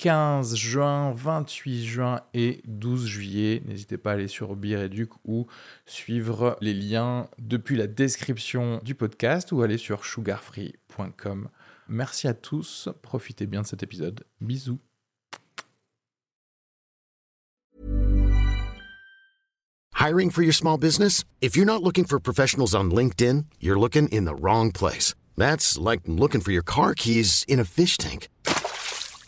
15 juin, 28 juin et 12 juillet. N'hésitez pas à aller sur Bireduc ou suivre les liens depuis la description du podcast ou aller sur sugarfree.com. Merci à tous, profitez bien de cet épisode. Bisous. Hiring for your small business? If you're not looking for professionals on LinkedIn, you're looking in the wrong place. That's like looking for your car keys in a fish tank.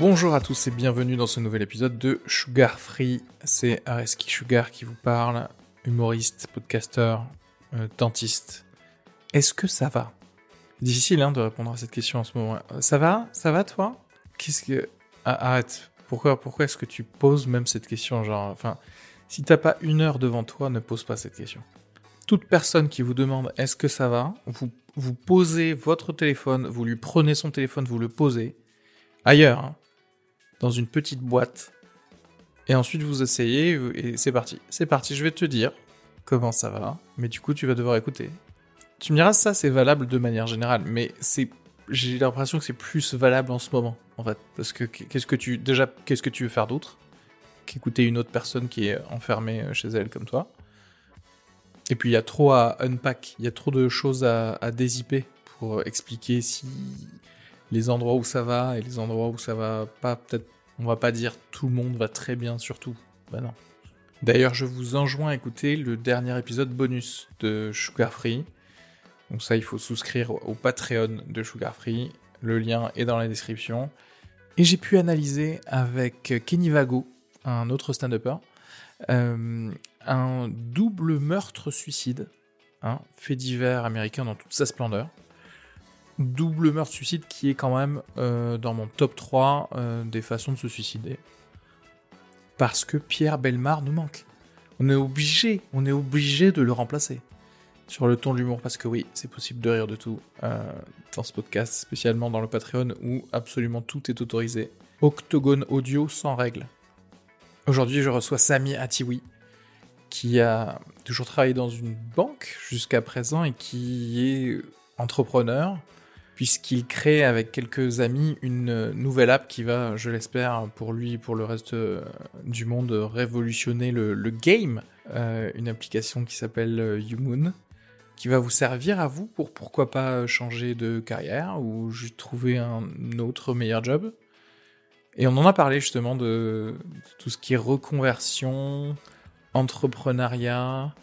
Bonjour à tous et bienvenue dans ce nouvel épisode de Sugar Free. C'est Areski Sugar qui vous parle, humoriste, podcasteur, euh, dentiste. Est-ce que ça va? Difficile hein, de répondre à cette question en ce moment. Euh, Ça va? Ça va toi? Qu'est-ce que... Ah, arrête. Pourquoi, pourquoi est-ce que tu poses même cette question Genre, enfin, si t'as pas une heure devant toi, ne pose pas cette question. Toute personne qui vous demande est-ce que ça va, vous, vous posez votre téléphone, vous lui prenez son téléphone, vous le posez ailleurs, hein, dans une petite boîte. Et ensuite, vous essayez et c'est parti. C'est parti, je vais te dire comment ça va, mais du coup, tu vas devoir écouter. Tu me diras, ça, c'est valable de manière générale, mais c'est, j'ai l'impression que c'est plus valable en ce moment, en fait. Parce que qu'est-ce que tu, déjà, qu'est-ce que tu veux faire d'autre qu'écouter une autre personne qui est enfermée chez elle comme toi? Et puis, il y a trop à unpack, il y a trop de choses à, à dézipper pour expliquer si les endroits où ça va et les endroits où ça va pas, peut-être, on va pas dire tout le monde va très bien surtout. Bah non. D'ailleurs, je vous enjoins à écouter le dernier épisode bonus de Sugar Free. Donc ça, il faut souscrire au Patreon de Sugar Free. Le lien est dans la description. Et j'ai pu analyser avec Kenny Vago, un autre stand-upper, euh, un double meurtre-suicide, hein, fait divers américain dans toute sa splendeur double meurtre-suicide qui est quand même euh, dans mon top 3 euh, des façons de se suicider. Parce que Pierre Belmar nous manque. On est obligé, on est obligé de le remplacer. Sur le ton de l'humour, parce que oui, c'est possible de rire de tout euh, dans ce podcast, spécialement dans le Patreon où absolument tout est autorisé. Octogone audio sans règles. Aujourd'hui, je reçois Sami Atiwi, qui a toujours travaillé dans une banque jusqu'à présent et qui est entrepreneur, puisqu'il crée avec quelques amis une nouvelle app qui va, je l'espère, pour lui et pour le reste euh, du monde, révolutionner le, game. Euh, une application qui s'appelle YouMoon, qui va vous servir à vous pour pourquoi pas changer de carrière ou juste trouver un autre meilleur job. Et on en a parlé justement de, tout ce qui est reconversion, entrepreneuriat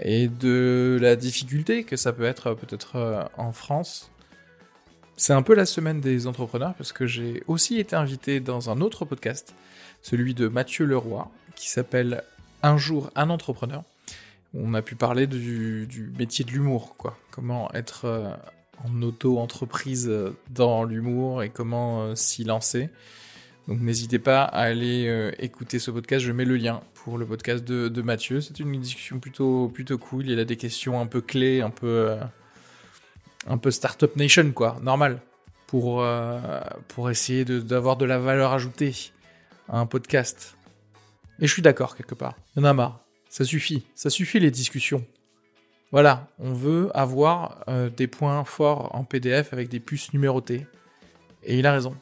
et de la difficulté que ça peut être peut-être euh, en France c'est un peu la semaine des entrepreneurs parce que j'ai aussi été invité dans un autre podcast, celui de Mathieu Leroy, qui s'appelle Un jour un entrepreneur. On a pu parler du, métier de l'humour, quoi. Comment être euh, en auto-entreprise dans l'humour et comment euh, s'y lancer. Donc n'hésitez pas à aller euh, écouter ce podcast, je mets le lien pour le podcast de, Mathieu. C'est une discussion plutôt, plutôt cool, il a des questions un peu clés, un peu... un peu Startup Nation, quoi, normal, pour, euh, pour essayer d'avoir de, la valeur ajoutée à un podcast. Et je suis d'accord, quelque part. Il y en a marre. Ça suffit. Ça suffit, les discussions. Voilà, on veut avoir euh, des points forts en PDF avec des puces numérotées. Et il a raison.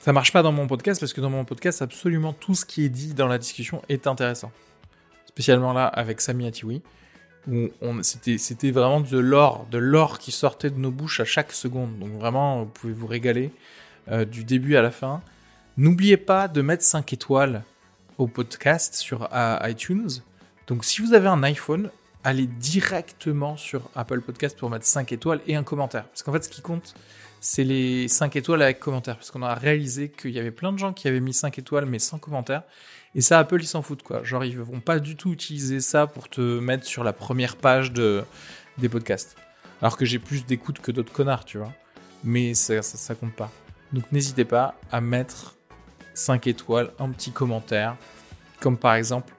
Ça marche pas dans mon podcast parce que dans mon podcast, absolument tout ce qui est dit dans la discussion est intéressant. Spécialement là avec Sami Atiwi on, c'était, c'était vraiment de l'or, de l'or qui sortait de nos bouches à chaque seconde. Donc vraiment, vous pouvez vous régaler euh, du début à la fin. N'oubliez pas de mettre 5 étoiles au podcast sur iTunes. Donc si vous avez un iPhone, allez directement sur Apple Podcast pour mettre 5 étoiles et un commentaire. Parce qu'en fait, ce qui compte, c'est les 5 étoiles avec commentaire. Parce qu'on a réalisé qu'il y avait plein de gens qui avaient mis 5 étoiles mais sans commentaire. Et ça, Apple, ils s'en foutent, quoi. Genre, ils vont pas du tout utiliser ça pour te mettre sur la première page de, des podcasts. Alors que j'ai plus d'écoute que d'autres connards, tu vois. Mais ça, ça, ça compte pas. Donc, n'hésitez pas à mettre 5 étoiles, un petit commentaire. Comme par exemple,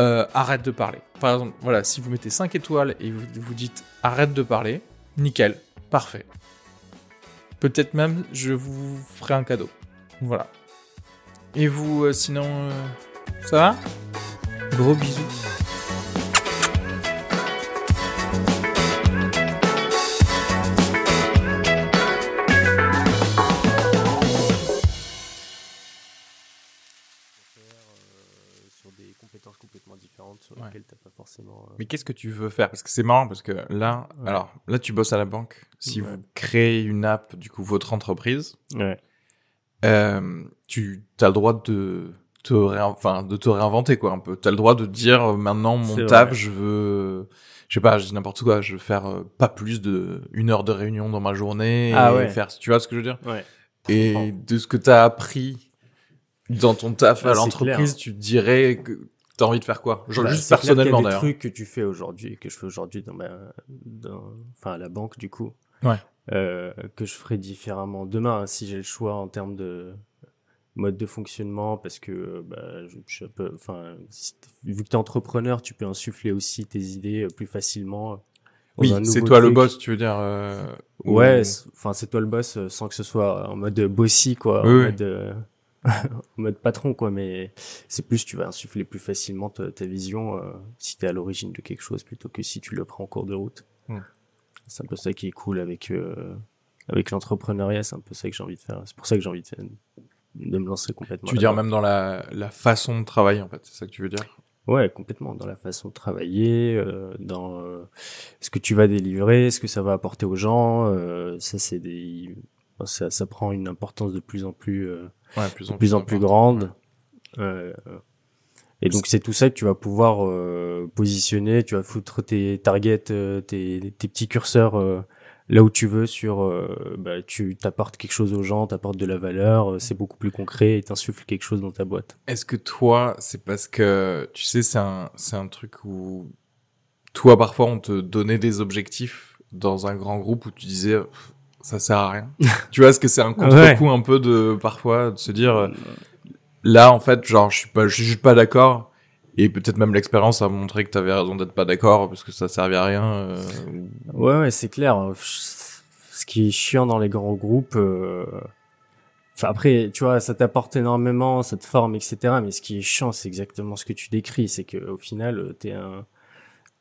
euh, arrête de parler. Par exemple, voilà, si vous mettez 5 étoiles et vous, vous dites arrête de parler, nickel, parfait. Peut-être même, je vous ferai un cadeau. Voilà. Et vous, euh, sinon, euh, ça va? Gros bisous. euh, sur des compétences complètement différentes sur Ouais. lesquelles t'as pas forcément. euh, Mais qu'est-ce que tu veux faire? Parce que c'est marrant, parce que là, Ouais. alors, là, tu bosses à la banque. Si Ouais. vous créez une app, du coup, votre entreprise, Ouais. Euh, tu as le droit de te, réin- enfin, de te réinventer, quoi, un peu. Tu as le droit de dire, euh, maintenant, mon taf, vrai. je veux, je sais pas, je dis n'importe quoi, je veux faire euh, pas plus de une heure de réunion dans ma journée. Ah et ouais. faire, tu vois ce que je veux dire? Ouais. Et de ce que tu as appris dans ton taf Ah, à l'entreprise, tu te dirais que tu as envie de faire quoi? Genre Bah, juste personnellement d'ailleurs. trucs que tu fais aujourd'hui, que je fais aujourd'hui dans ma, dans, enfin à la banque du coup. Ouais. Euh, que je ferai différemment demain hein, si j'ai le choix en termes de mode de fonctionnement parce que euh, bah, je, je peux, enfin si vu que t'es entrepreneur, tu peux insuffler aussi tes idées euh, plus facilement. euh, Oui, c'est toi le boss, tu veux dire. euh, ou- Ouais, enfin c'est toi le boss sans que ce soit en mode bossy quoi, Oui, en, oui. mode, euh, en mode patron quoi, mais c'est plus tu vas insuffler plus facilement ta, ta vision euh, si t'es à l'origine de quelque chose plutôt que si tu le prends en cours de route. Hmm. C'est un peu ça qui est cool avec euh, avec l'entrepreneuriat, c'est un peu ça que j'ai envie de faire. C'est pour ça que j'ai envie de, faire- de me lancer complètement. Tu veux dire même dans la, la façon de travailler, en fait, c'est ça que tu veux dire? Ouais, complètement. Dans la façon de travailler, euh, dans euh, ce que tu vas délivrer, ce que ça va apporter aux gens. euh, ça, c'est des, ça, ça prend une importance de plus en plus, euh, Ouais, plus de plus en plus grande. Euh, et donc c'est tout ça que tu vas pouvoir euh, positionner. Tu vas foutre tes targets, euh, tes, tes petits curseurs euh, là où tu veux. Sur, euh, bah, tu t'apportes quelque chose aux gens, t'apportes de la valeur. euh, C'est beaucoup plus concret et t'insuffles quelque chose dans ta boîte. Est-ce que toi, c'est parce que, tu sais, c'est un, c'est un truc où, toi, parfois, on te donnait des objectifs dans un grand groupe où tu disais, ça sert à rien. tu vois, est-ce que c'est un contre-coup un peu de, parfois, de se dire, là, en fait, genre, je suis pas, je suis juste pas d'accord. Et peut-être même l'expérience a montré que t'avais raison d'être pas d'accord parce que ça servait à rien. euh, ou- Ouais, ouais, c'est clair. Ce qui est chiant dans les grands groupes, euh, enfin après, tu vois, ça t'apporte énormément, ça te forme, etc. Mais ce qui est chiant, c'est exactement ce que tu décris, c'est que au final, euh, t'es un,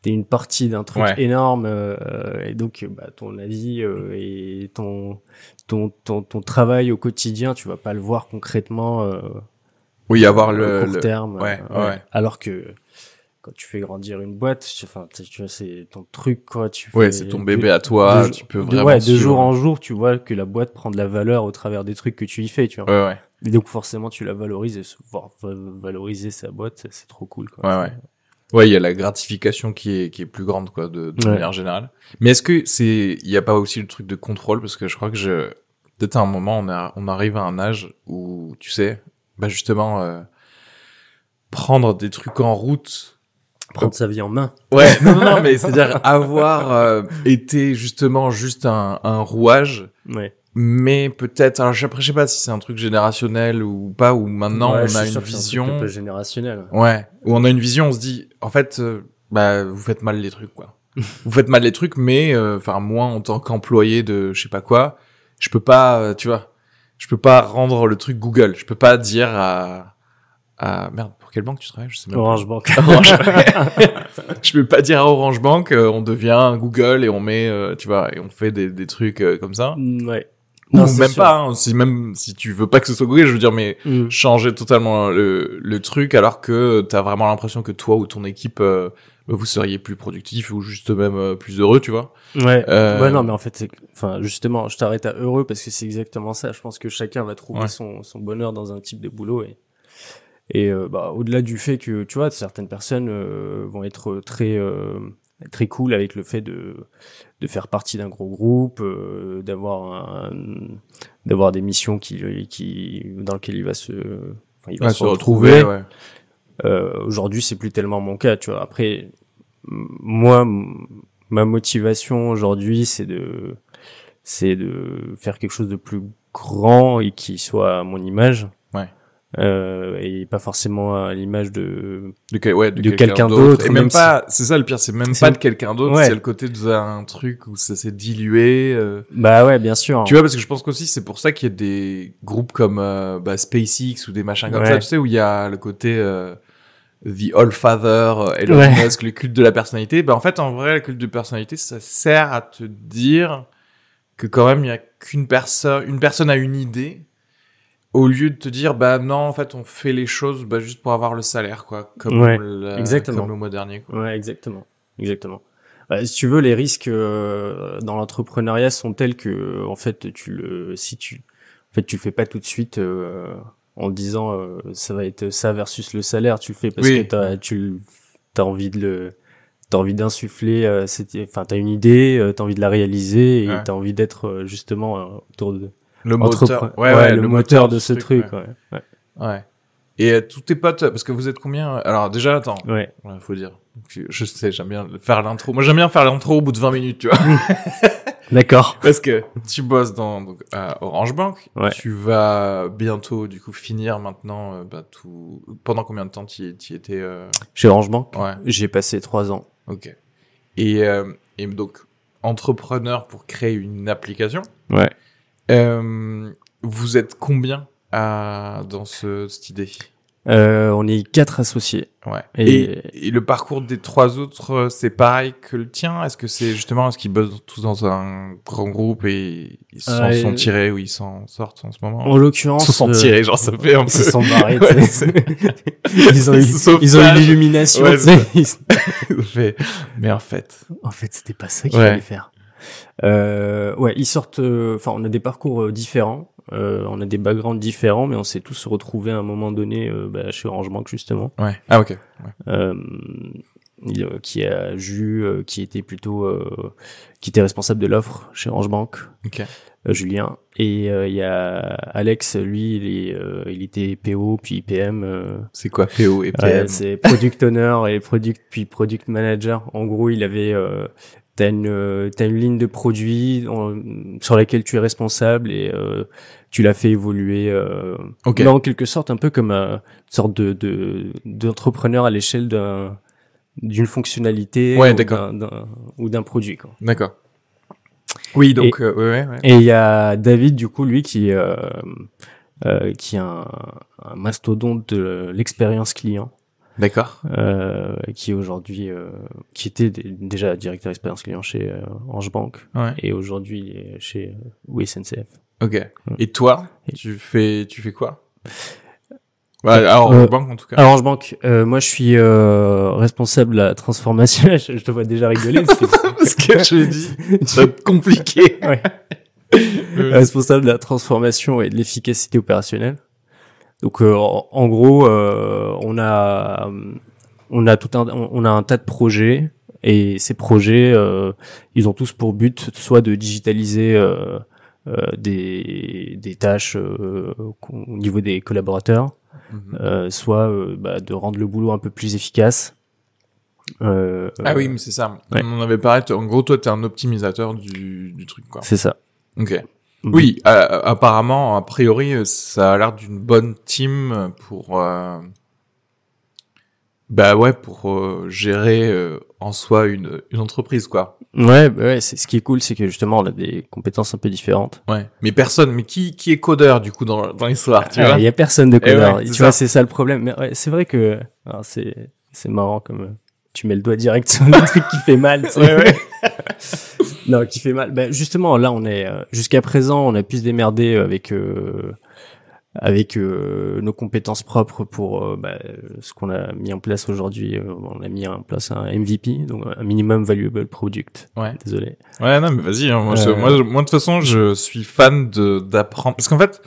t'es une partie d'un truc Ouais. énorme, euh, et donc, euh, bah, ton avis euh, et ton, ton, ton, ton travail au quotidien, tu vas pas le voir concrètement. Euh, Oui, avoir le, court le- terme. ouais, euh, ouais. Alors que quand tu fais grandir une boîte, enfin, tu vois, c'est ton truc, quoi. Tu Ouais, fais c'est ton de- bébé à toi, de- tu peux de- vraiment ouais, de jour en jour, tu vois que la boîte prend de la valeur au travers des trucs que tu y fais, tu vois. Ouais, ouais. Et donc forcément, tu la valorises et valoriser sa boîte, c'est- trop cool, quoi. Ouais, ouais. Ouais, il y a la gratification qui est, qui est plus grande, quoi, de, de Ouais. manière générale. Mais est-ce que c'est, il y a pas aussi le truc de contrôle? Parce que je crois que je, peut-être à un moment, on a, on arrive à un âge où, tu sais, bah, justement, euh, prendre des trucs en route. Prendre sa vie en main. Ouais, non, non, non, mais c'est-à-dire avoir euh, été justement juste un, un rouage, Ouais. mais peut-être, alors après, je sais pas si c'est un truc générationnel ou pas, ou maintenant Ouais, on a une c'est vision. un peu générationnel. Ouais, où on a une vision, on se dit, en fait, euh, bah, vous faites mal les trucs, quoi. vous faites mal les trucs, mais, euh, enfin, moi, en tant qu'employé de je sais pas quoi, je peux pas, euh, tu vois, je peux pas rendre le truc Google. Je peux pas dire à, à, merde, pour quelle banque tu travailles? Je sais même pas. Orange Bank. Orange. je peux pas dire à Orange Bank, euh, on devient Google et on met, euh, tu vois, et on fait des, des trucs euh, comme ça. ouais. Ou Non, même sûr. pas, hein, si même si tu veux pas que ce soit Google, je veux dire, mais Mm. changer totalement le, le truc alors que t'as vraiment l'impression que toi ou ton équipe euh, vous seriez plus productif ou juste même euh, plus heureux, tu vois. Ouais. Euh, Ouais, non, mais en fait, c'est, enfin, justement, je t'arrête à heureux parce que c'est exactement ça. Je pense que chacun va trouver Ouais. son, son bonheur dans un type de boulot et, et, euh, bah, au-delà du fait que, tu vois, certaines personnes euh, vont être très, euh, très cool avec le fait de, de faire partie d'un gros groupe, euh, d'avoir un, d'avoir des missions qui, qui, dans lesquelles il va se, enfin, il va se retrouver. ouais. Euh, Aujourd'hui, c'est plus tellement mon cas, tu vois. Après, moi, ma motivation aujourd'hui, c'est de, c'est de faire quelque chose de plus grand et qui soit à mon image. Ouais. Euh, et pas forcément à l'image de. De, quel- ouais, De quelqu'un d'autre, Et même même pas, c'est ça le pire, c'est même pas de quelqu'un d'autre, Ouais. c'est le côté d'un truc où ça s'est dilué. euh. Bah ouais, bien sûr. Tu vois, parce que je pense qu'aussi c'est pour ça qu'il y a des groupes comme euh, bah, SpaceX ou des machins comme Ouais. ça, tu sais, où il y a le côté euh, The All Father, euh, Elon Ouais. Musk, le culte de la personnalité. Bah en fait, en vrai, le culte de personnalité, ça sert à te dire que quand même il y a qu'une personne, une personne a une idée. Au lieu de te dire, bah non, en fait, on fait les choses bah, juste pour avoir le salaire, quoi. Comme, Ouais, le, exactement. comme le mois dernier, quoi. Ouais, exactement. Exactement. Bah, si tu veux, les risques euh, dans l'entrepreneuriat sont tels que, en fait, tu le, si tu, en fait, tu le fais pas tout de suite euh, en disant euh, ça va être ça versus le salaire. Tu le fais parce Oui. que t'as, tu, as envie de le, t'as envie d'insuffler. Euh, cette- enfin, t'as une idée, euh, t'as envie de la réaliser et Ouais. t'as envie d'être euh, justement euh, autour de Le moteur, ouais, le, moteur de ce truc. Ouais. Ouais. Et euh, tous tes potes, parce que vous êtes combien Alors déjà, attends, Ouais. ouais, faut dire. Je, sais, j'aime bien faire l'intro. Moi, j'aime bien faire l'intro au bout de 20 minutes, tu vois. D'accord. Parce que tu bosses dans donc, à Orange Bank. Ouais. Tu vas bientôt, du coup, finir maintenant. euh, bah, tout. Pendant combien de temps tu étais euh, Chez Orange Bank, Ouais. j'ai passé trois ans. Ok. Et, euh, et donc entrepreneur pour créer une application. Ouais. Euh, vous êtes combien à, dans ce, cette idée? Euh, on est quatre associés. Ouais. Et- Et, et le parcours des trois autres, euh, c'est pareil que le tien? Est-ce que c'est justement, est-ce qu'ils bossent tous dans un grand groupe et ils s'en Euh, sont tirés ou ils s'en sortent en ce moment? En l'occurrence, Ils se sont euh, tirés, genre ça fait un peu... Ils se sont barrés. Ouais, tu sais. ils ont eu, ils ont eu l'illumination. Ouais, Mais en fait... en fait, c'était pas ça qu'il fallait faire. Euh, ouais, ils sortent. Enfin, on a des parcours différents. Euh, on a des backgrounds différents, mais on s'est tous retrouvés à un moment donné euh, bah, chez Orange Bank justement. Ouais. Ah ok. Ouais. Euh, il, euh, qui a Jus, euh, qui était plutôt, euh, qui était responsable de l'offre chez Orange Bank. Ok. euh, Julien et euh, il y a Alex lui il est euh, il était PO puis PM euh, C'est quoi PO et PM c'est product owner et product puis product manager. En gros, il avait euh, t'as une euh, t'as une ligne de produits en- sur laquelle tu es responsable et euh, tu l'as fait évoluer euh, Ok. là, en quelque sorte un peu comme un- une sorte de de d'entrepreneur à l'échelle d'un d'une fonctionnalité Ouais, ou d'un- produit quoi. D'accord. Oui, donc... euh, ouais, ouais. Et il y a David du coup lui qui euh, euh, qui est un, un mastodonte de l'expérience client. D'accord. euh, qui aujourd'hui euh, qui était déjà directeur expérience client chez euh, Orange Bank Ouais. et aujourd'hui il est chez euh, oui SNCF. Ok. Et toi, Et- tu fais, tu fais quoi? Ouais, alors, Euh, en banque en tout cas. À Orange Bank, euh, moi je suis euh, responsable de la transformation. je, te vois déjà rigoler. parce que- Parce que je l'ai dit, ça va être compliqué. Ouais. Euh, responsable de la transformation et de l'efficacité opérationnelle. Donc euh, en, gros, euh, on a on a tout un on a un tas de projets et ces projets euh, ils ont tous pour but soit de digitaliser euh, euh, des des tâches euh, au niveau des collaborateurs, Mhm. euh, soit bah, de rendre le boulot un peu plus efficace. Euh, Ah oui, mais c'est ça. ouais. On en avait parlé. En gros, toi, t'es un optimisateur du, du truc, quoi. c'est ça. Ok. Oui, euh, apparemment, a priori, euh, ça a l'air d'une bonne team pour, euh, bah ouais, pour euh, gérer euh, en soi une, une entreprise, quoi. Ouais, bah ouais, c'est ce qui est cool, c'est que justement on a des compétences un peu différentes. Ouais. Mais personne, mais qui, qui est codeur du coup dans, dans l'histoire, tu Ah, vois Il y a personne de Eh codeur. ouais, tu c'est vois, ça. c'est ça le problème. Mais ouais, c'est vrai que c'est c'est marrant comme euh, tu mets le doigt direct sur le truc qui fait mal. tu sais. Ouais, ouais. non, qui fait mal. Ben justement, là, on est euh, jusqu'à présent, on a pu se démerder avec euh, avec euh, nos compétences propres pour euh, bah, ce qu'on a mis en place aujourd'hui. Euh, on a mis en place un MVP, donc un minimum valuable product. Ouais. Désolé. Ouais, non, mais vas-y. hein, moi, Euh. de toute façon, je suis fan de d'apprendre. Parce qu'en fait,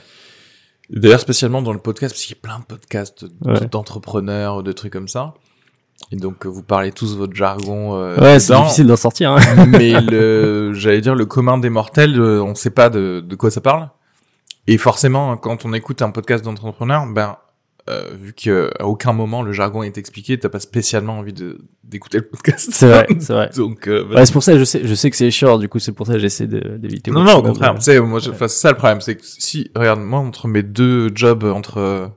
d'ailleurs, spécialement dans le podcast, parce qu'il y a plein de podcasts de- Ouais. d'entrepreneurs, de trucs comme ça. Et donc, euh, vous parlez tous votre jargon. euh, ouais, c'est difficile d'en sortir. Hein. mais le, j'allais dire, le commun des mortels, euh, on sait pas de, de quoi ça parle. Et forcément, quand on écoute un podcast d'entrepreneur, ben, euh, vu qu'à aucun moment le jargon est expliqué, t'as pas spécialement envie de, d'écouter le podcast. c'est vrai, c'est vrai. Donc, euh, Ouais, c'est pour ça, je sais, je sais que c'est chiant. Du coup, c'est pour ça que j'essaie d'éviter. Non, non, au contraire. Tu sais, moi, enfin, c'est ça le problème, c'est que si, regarde, moi, entre mes deux jobs, entre euh,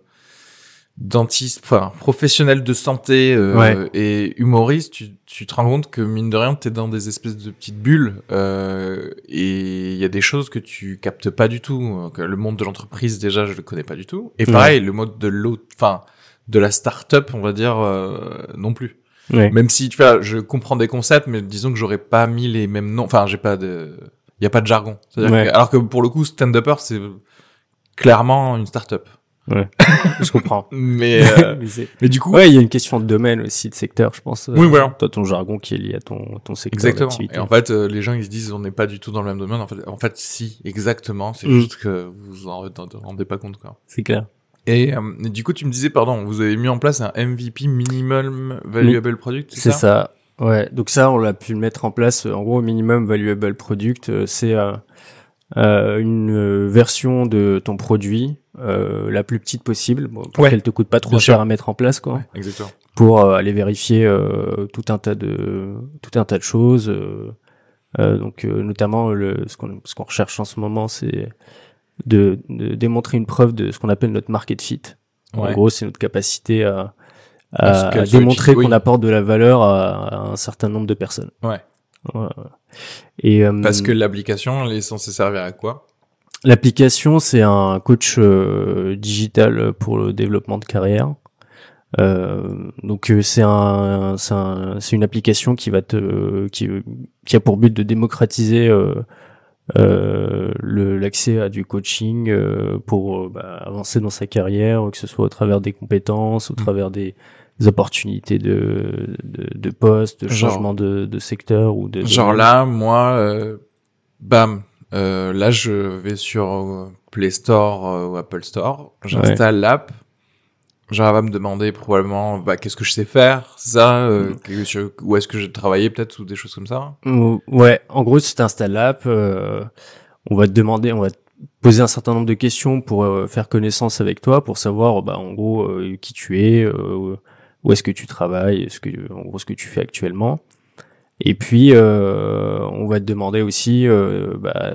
dentiste, enfin, professionnel de santé euh, Ouais. et humoriste, tu, tu te rends compte que, mine de rien, t'es dans des espèces de petites bulles, euh, et il y a des choses que tu captes pas du tout. Que Le monde de l'entreprise, déjà, je le connais pas du tout. Et Ouais. pareil, le mode de l'autre, enfin, de la start-up, on va dire, euh, non plus. Ouais. Même si, tu vois, je comprends des concepts, mais disons que j'aurais pas mis les mêmes noms. Enfin, j'ai pas de, il y a pas de jargon. Que- alors que pour le coup, stand-upper, c'est clairement une start-up. je comprends. Mais, euh, Mais du coup, Ouais, il y a une question de domaine aussi, de secteur, je pense. euh, Oui, voilà. Toi, ton jargon qui est lié à ton, ton secteur exactement. Et en fait, euh, les gens, ils se disent, on n'est pas du tout dans le même domaine. En fait, en fait, si, exactement. C'est Mm. juste que vous en vous en rendez pas compte, quoi. C'est clair. Et, euh, et du coup, tu me disais, pardon, vous avez mis en place un MVP minimum valuable product, C'est c'est ça? ça. Ouais. Donc ça, on l'a pu le mettre en place. euh, En gros, minimum valuable product, euh, c'est euh, une euh, version de ton produit euh, la plus petite possible, bon, pour Ouais. qu'elle te coûte pas trop Bien cher sûr. à mettre en place, quoi. Ouais, exactement. pour euh, aller vérifier euh, tout un tas de tout un tas de choses. euh, euh, donc euh, notamment le ce qu'on ce qu'on recherche en ce moment, c'est de, de démontrer une preuve de ce qu'on appelle notre market fit. En Ouais. gros, c'est notre capacité à, À démontrer qu'on oui. apporte de la valeur à, à un certain nombre de personnes. Ouais. Et euh, Parce que l'application, elle est censée servir à quoi? L'application, c'est un coach euh, digital pour le développement de carrière. Euh, donc euh, c'est un, c'est un- c'est une application qui va te qui, qui a pour but de démocratiser euh, euh, l'accès à du coaching pour bah, avancer dans sa carrière, que ce soit au travers des compétences, au Mm. travers des, des opportunités de de, de poste, de Genre- changement de, de secteur ou de Genre là, moi, euh, bam, euh, là je vais sur euh, Play Store euh, ou Apple Store, j'installe l'app, genre elle va me demander probablement bah, qu'est-ce que je sais faire, ça, euh, Mm. où est-ce que j'ai travaillé peut-être ou des choses comme ça. Euh, Ouais, en gros, si tu installes l'app, euh, on va te demander, on va te poser un certain nombre de questions pour euh, faire connaissance avec toi, pour savoir, bah, en gros, euh, qui tu es, euh, où est-ce que tu travailles, ce que, en gros, ce que tu fais actuellement. Et puis, euh, on va te demander aussi, euh, bah,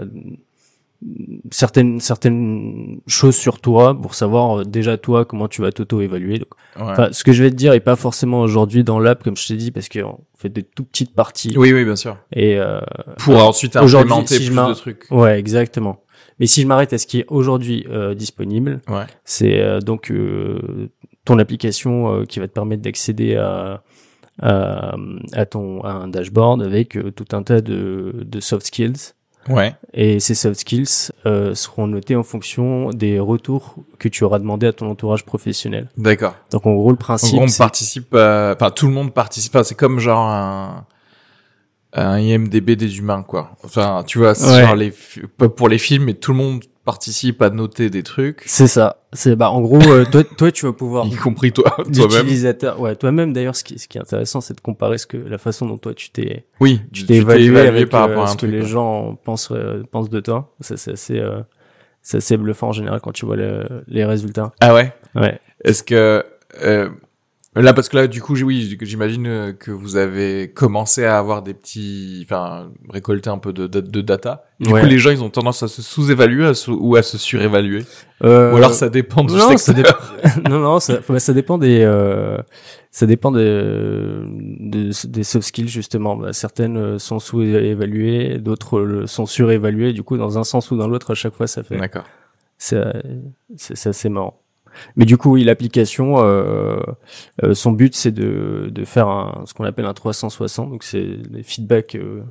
certaines certaines choses sur toi pour savoir euh, déjà toi comment tu vas t'auto-évaluer. Ouais. Enfin, ce que je vais te dire est pas forcément aujourd'hui dans l'app comme je t'ai dit parce qu'on fait des tout petites parties oui, oui, bien sûr. et euh, Pour ensuite implémenter si plus de trucs. Ouais, exactement. Mais si je m'arrête à ce qui est aujourd'hui euh, disponible, Ouais. c'est euh, donc euh, ton application euh, qui va te permettre d'accéder à, à, à ton à un dashboard avec euh, tout un tas de, de soft skills. Ouais. Et ces soft skills euh, seront notés en fonction des retours que tu auras demandé à ton entourage professionnel. D'accord. Donc en gros, le En principe, gros, on participe, à- enfin tout le monde participe. C'est comme genre un un IMDB des humains, quoi. Enfin, tu vois, Ouais. genre les pour les films, mais tout le monde participe à noter des trucs, c'est ça. C'est bah en gros, euh, toi, toi, tu vas pouvoir y compris toi, toi-même. l'utilisateur. Ouais, toi-même d'ailleurs, ce qui, ce qui est intéressant, c'est de comparer ce que la façon dont toi tu t'es Oui, tu t'es évalué, avec euh, ce que les gens pensent euh, pensent de toi. Ça c'est assez euh, c'est assez bluffant en général quand tu vois le- les résultats. Ah ouais? Ouais. Est-ce que euh, là, parce que là, du coup, oui, j'imagine euh, que vous avez commencé à avoir des petits, enfin, récolter un peu de, de, de data. Du Ouais. coup, les gens, ils ont tendance à se sous-évaluer ou à se surévaluer. Euh, Ou alors, ça dépend du non, ça secteur. non, non, ça, bah, ça dépend des, euh, ça dépend de, de- des soft skills justement. Bah, certaines euh, sont sous-évaluées, d'autres euh, sont surévaluées. Du coup, dans un sens ou dans l'autre, à chaque fois, ça fait, D'accord. c'est assez marrant. Mais du coup, oui, l'application, euh, euh, son but, c'est de, de faire un, ce qu'on appelle un 360. Donc, c'est des feedbacks euh,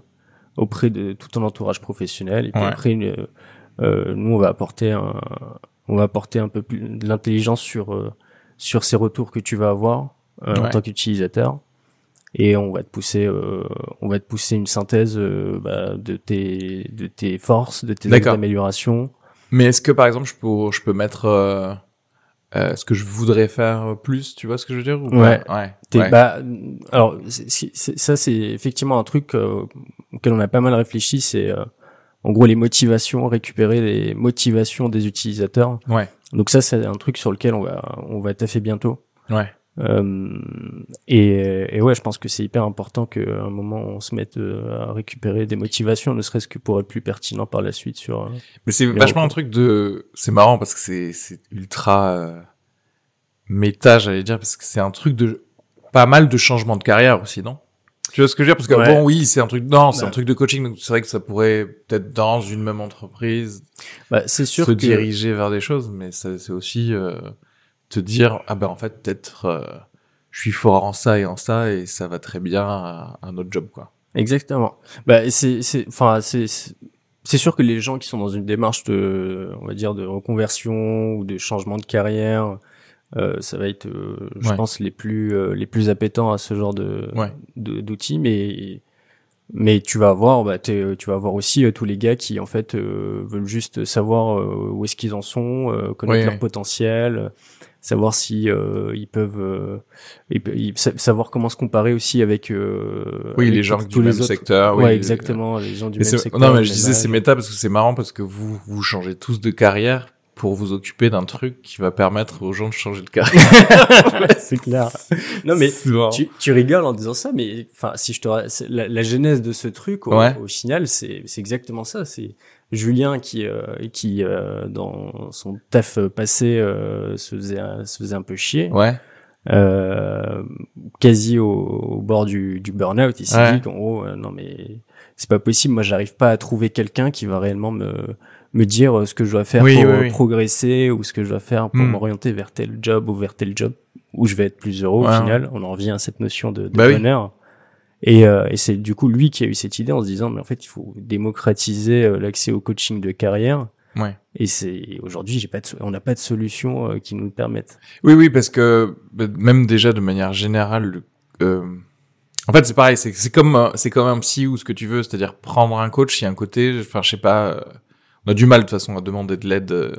auprès de tout ton entourage professionnel. Et puis Ouais. après, euh, euh, nous, on va apporter un, on va apporter un peu plus de l'intelligence sur euh, sur ces retours que tu vas avoir euh, en Ouais. tant qu'utilisateur. Et on va te pousser, euh, on va te pousser une synthèse bah, de tes de tes forces, de tes d'amélioration. Mais est-ce que par exemple je peux je peux mettre euh, euh, ce que je voudrais faire plus, tu vois ce que je veux dire ou pas? Ouais. ouais. T'es- ouais. bah, alors ça c'est effectivement un truc euh, auquel on a pas mal réfléchi, c'est euh, en gros les motivations, récupérer les motivations des utilisateurs. Ouais. Donc ça c'est un truc sur lequel on va on va taffer bientôt. Ouais. Euh, et, et ouais, je pense que c'est hyper important qu'à un moment on se mette euh, à récupérer des motivations, ne serait-ce que pour être plus pertinent par la suite sur. euh, Mais c'est vachement un truc de c'est marrant parce que c'est c'est ultra euh, méta, j'allais dire parce que c'est un truc de pas mal de changements de carrière aussi, non? Tu vois ce que je veux dire? Parce que Ouais. bon oui, c'est un truc non, c'est un truc de coaching donc c'est vrai que ça pourrait peut-être dans une même entreprise Bah, c'est sûr se que diriger vers des choses mais ça c'est aussi euh, te dire ah ben en fait peut-être euh, je suis fort en ça et en ça et ça va très bien à un autre job quoi. Exactement. Bah, c'est, c'est, enfin, c'est, c'est sûr que les gens qui sont dans une démarche de, on va dire, de reconversion ou de changement de carrière, euh, ça va être, euh, je Ouais. pense, les plus, euh, les plus appétents à ce genre de, Ouais. d'outils, mais, mais tu vas avoir, bah, t'es- tu vas avoir aussi euh, tous les gars qui, en fait, euh, veulent juste savoir euh, où est-ce qu'ils en sont, euh, connaître Oui, leur oui. potentiel, euh, savoir si euh, ils peuvent, euh, ils savoir comment se comparer aussi avec, euh, Oui, avec les gens du les même autres. secteur, oui, ouais, exactement, les gens du Mais même secteur. non, mais je disais c'est méta parce que c'est marrant parce que vous vous changez tous de carrière pour vous occuper d'un truc qui va permettre aux gens de changer de carrière. c'est clair. Non mais tu, tu rigoles en disant ça, mais enfin si je te la, la genèse de ce truc au, Ouais. au final c'est c'est exactement ça. C'est Julien qui euh, qui euh, dans son taf passé euh, se faisait un- se faisait un peu chier, Ouais. euh, quasi au, au bord du, du burn-out. Il s'est Ouais. dit qu'en gros euh, non mais c'est pas possible. Moi j'arrive pas à trouver quelqu'un qui va réellement me me dire euh, ce que je dois faire Oui, pour oui, euh, oui. progresser ou ce que je dois faire pour Hmm. m'orienter vers tel job ou vers tel job où je vais être plus heureux Ouais, au final. On en revient à cette notion de, de Bah bonheur. Et, euh, et c'est du coup lui qui a eu cette idée en se disant mais en fait il faut démocratiser euh, l'accès au coaching de carrière. Ouais. Et c'est aujourd'hui j'ai pas de, on n'a pas de solution euh, qui nous le permette. Oui, oui, parce que bah, même déjà de manière générale, le- euh, en fait, c'est pareil. C'est c'est comme un- c'est comme un psy ou ce que tu veux, c'est-à-dire prendre un coach. Il y a un côté, enfin, je sais pas, euh, on a du mal de toute façon à demander de l'aide euh,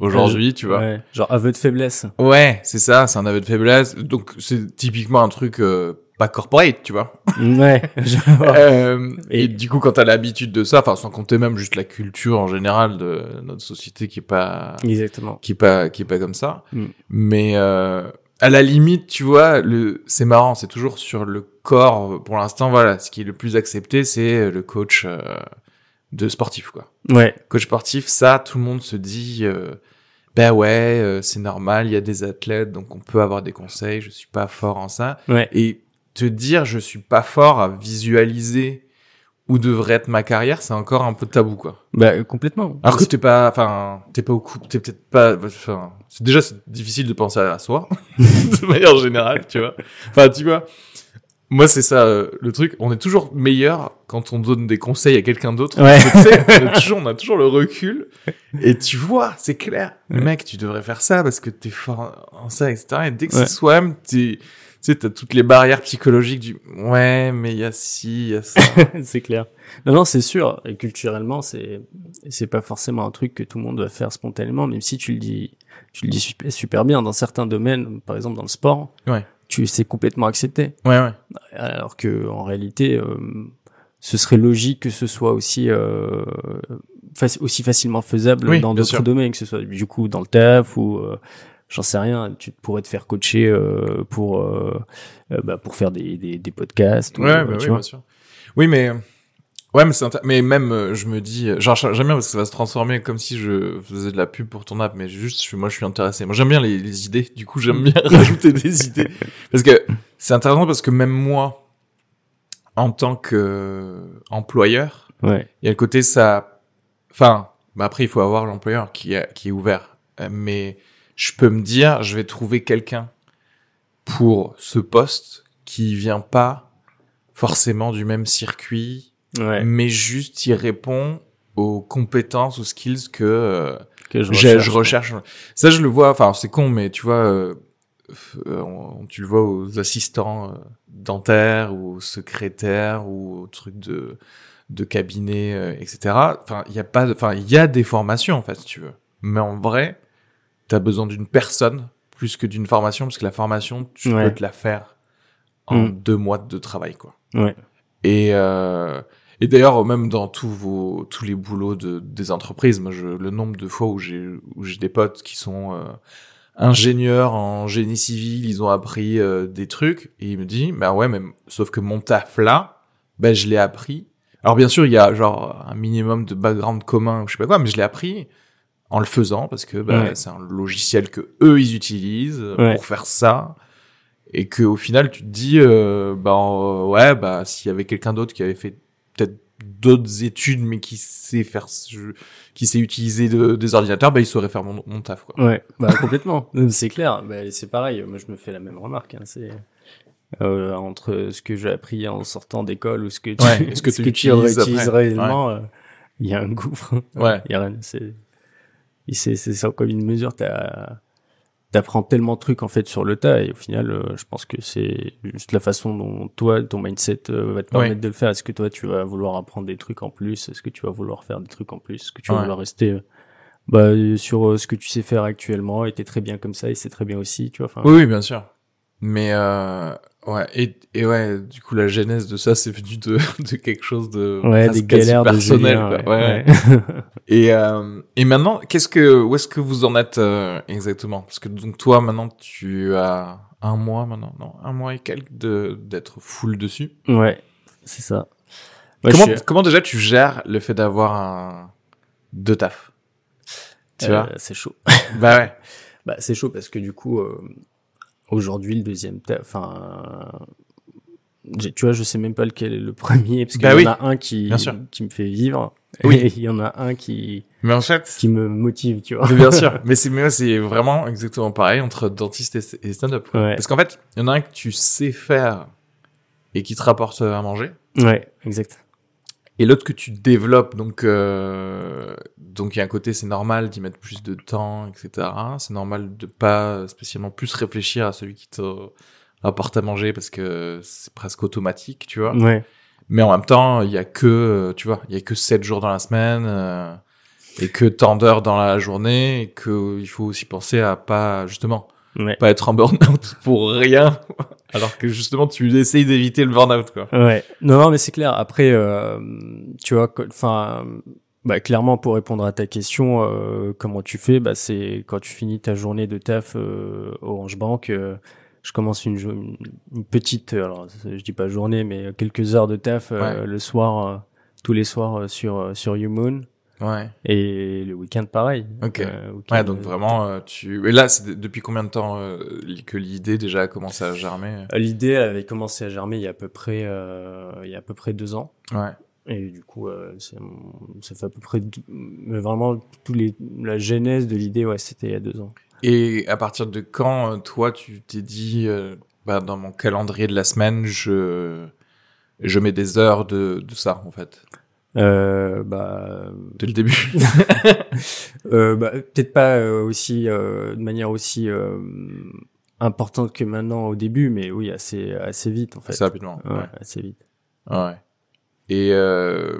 aujourd'hui, tu vois. Ouais. Genre aveu de faiblesse. Ouais, c'est ça, c'est un aveu de faiblesse. Donc c'est typiquement un truc euh, pas corporate, tu vois. ouais. je vois. Euh, et, Et- du coup, quand t'as l'habitude de ça, enfin, sans compter même juste la culture en général de notre société qui est pas, Exactement. qui est pas, qui est pas comme ça. Mm. Mais euh, à la limite, tu vois, le, c'est marrant, c'est toujours sur le corps. Pour l'instant, voilà, ce qui est le plus accepté, c'est le coach euh, de sportif, quoi. Ouais. Coach sportif, ça, tout le monde se dit. Ben ouais, c'est normal, il y a des athlètes, donc on peut avoir des conseils, je suis pas fort en ça. Ouais. Et te dire je suis pas fort à visualiser où devrait être ma carrière, c'est encore un peu tabou quoi. Bah complètement. Alors que t'es pas, enfin, t'es pas au coup, t'es peut-être pas, enfin, c'est déjà c'est difficile de penser à soi de manière générale, tu vois. Enfin, tu vois. Moi, c'est ça euh, le truc. On est toujours meilleur quand on donne des conseils à quelqu'un d'autre. Ouais. Tu sais, on, est toujours, on a toujours le recul. Et tu vois, c'est clair. Mec, tu devrais faire ça parce que t'es fort en ça, etc. Et dès que Ouais. c'est soi-même, t'es, tu sais, t'as toutes les barrières psychologiques du ouais, mais il y a ci, il y a ça. c'est clair. Non, non, c'est sûr. Et culturellement, c'est c'est pas forcément un truc que tout le monde va faire spontanément, même si tu le dis, tu le dis super, super bien dans certains domaines, par exemple dans le sport. Ouais. Tu c'est complètement accepté. Ouais, ouais. Alors que en réalité, euh, ce serait logique que ce soit aussi euh, faci- aussi facilement faisable Oui, dans d'autres domaines, que ce soit du coup dans le taf ou euh, j'en sais rien. Tu pourrais te faire coacher euh, pour euh, euh, bah, pour faire des des, des podcasts. ou, Ouais, bah tu oui, vois. bien sûr. Oui, mais ouais, mais c'est mais même euh, je me dis, euh, genre j'aime bien parce que ça va se transformer comme si je faisais de la pub pour ton app, mais juste je suis- moi je suis intéressé. Moi j'aime bien les, les idées, du coup j'aime bien rajouter des idées parce que c'est intéressant parce que même moi, en tant que employeur, Ouais. il y a le côté ça, enfin, bah après il faut avoir l'employeur qui est qui est ouvert, mais je peux me dire, je vais trouver quelqu'un pour ce poste qui vient pas forcément du même circuit Ouais. mais juste il répond aux compétences, aux skills que, euh, Que je recherche. je recherche. Ça, je le vois, enfin, c'est con, mais tu vois, euh, euh, on- tu le vois aux assistants euh, dentaires ou aux secrétaires ou aux trucs de, de cabinet, euh, etc. Enfin, il y a pas, enfin, il y a des formations, en fait, si tu veux. Mais en vrai, t'as besoin d'une personne plus que d'une formation, parce que la formation, tu Ouais. peux te la faire en Mm. deux mois de travail, quoi. Ouais. Et, euh, et d'ailleurs, même dans tous vos, tous les boulots de, des entreprises, moi, je, le nombre de fois où j'ai, où j'ai des potes qui sont euh, ingénieurs en génie civil, ils ont appris euh, des trucs, et ils me disent, bah ouais, même, sauf que mon taf là, ben je l'ai appris. Alors bien sûr, il y a genre un minimum de background commun ou je sais pas quoi, mais je l'ai appris en le faisant parce que bah, Ouais. c'est un logiciel que eux ils utilisent euh, Ouais. pour faire ça et que au final tu te dis euh, bah euh, ouais bah s'il y avait quelqu'un d'autre qui avait fait peut-être d'autres études mais qui sait faire ce- qui sait utiliser de- des ordinateurs bah il saurait faire mon, mon taf quoi Ouais, bah complètement. C'est clair. Bah, c'est pareil. Moi, je me fais la même remarque. Hein. C'est euh, entre ce que j'ai appris en sortant d'école ou ce que tu, Ouais, ce que tu tu utilises réellement, euh, il y a un gouffre. Ouais. Il y a rien. C'est, c'est, comme une mesure. T'as, t'apprends tellement de trucs en fait sur le tas et au final, euh, je pense que c'est juste la façon dont toi, ton mindset euh, va te permettre Ouais. de le faire. Est-ce que toi, tu vas vouloir apprendre des trucs en plus? Est-ce que tu vas vouloir faire des trucs en plus? Est-ce que tu vas Ouais. vouloir rester euh, bah, sur ce que tu sais faire actuellement? Et t'es très bien comme ça et c'est très bien aussi, tu vois. Oui oui bien sûr mais euh, ouais et, et ouais du coup la genèse de ça c'est venu de, de quelque chose de ouais, des galères de personnel quoi. ouais. Ouais, ouais. Et, euh, et maintenant, qu'est-ce que, où est-ce que vous en êtes euh, exactement? Parce que donc toi, maintenant, tu as un mois maintenant, non, un mois et quelques de d'être full dessus. ouais, c'est ça. Ouais, comment, suis- comment déjà tu gères le fait d'avoir un deux taf Tu euh, vois? c'est chaud. Bah ouais. Bah, c'est chaud parce que du coup, euh, aujourd'hui, le deuxième enfin, tu vois, je sais même pas lequel est le premier parce qu'il Bah y oui, en a un qui, me fait vivre. Oui. Et il y en a un qui, Mais en fait, qui me motive, tu vois. bien sûr. Mais c'est, mais ouais, c'est vraiment exactement pareil entre dentiste et, stand-up. Ouais. Parce qu'en fait, il y en a un que tu sais faire et qui te rapporte à manger. Ouais, exact. Et l'autre que tu développes, donc euh, donc il y a un côté c'est normal d'y mettre plus de temps, etc. C'est normal de pas spécialement plus réfléchir à celui qui te rapporte à manger parce que c'est presque automatique, tu vois. Ouais. Mais en même temps, il y a que euh, tu vois, il y a que 7 jours dans la semaine euh, et que tant d'heures dans la journée et que il faut aussi penser à pas justement Ouais. pas être en burn-out pour rien alors que justement tu essayes d'éviter le burn-out quoi. Ouais. Non, non, mais c'est clair. Après, euh, tu vois, enfin, bah, clairement, pour répondre à ta question, euh, comment tu fais Bah, c'est quand tu finis ta journée de taf euh, Orange Bank. euh, je commence une, une petite, euh, alors je dis pas journée, mais quelques heures de taf euh, Ouais. le soir, tous les soirs euh, sur euh, sur YouMoon Ouais. et le week-end pareil. Ok. Euh, Ouais, donc euh, vraiment, euh, tu. Et là, c'est de- depuis combien de temps euh, que l'idée déjà a commencé à germer L'idée elle avait commencé à germer il y a à peu près il y a à peu près deux ans. Ouais. Et du coup, ça fait à peu près, mais vraiment, tous les, la genèse de l'idée, ouais, c'était il y a deux ans. Et à partir de quand, toi, tu t'es dit, bah, dans mon calendrier de la semaine, je je mets des heures de, de ça, en fait, Euh, bah, dès le début. euh, bah, peut-être pas euh, aussi, euh, de manière aussi euh, importante que maintenant au début, mais oui, assez, assez vite en fait. Assez rapidement. Ouais, Ouais. assez vite. Ouais. Et euh,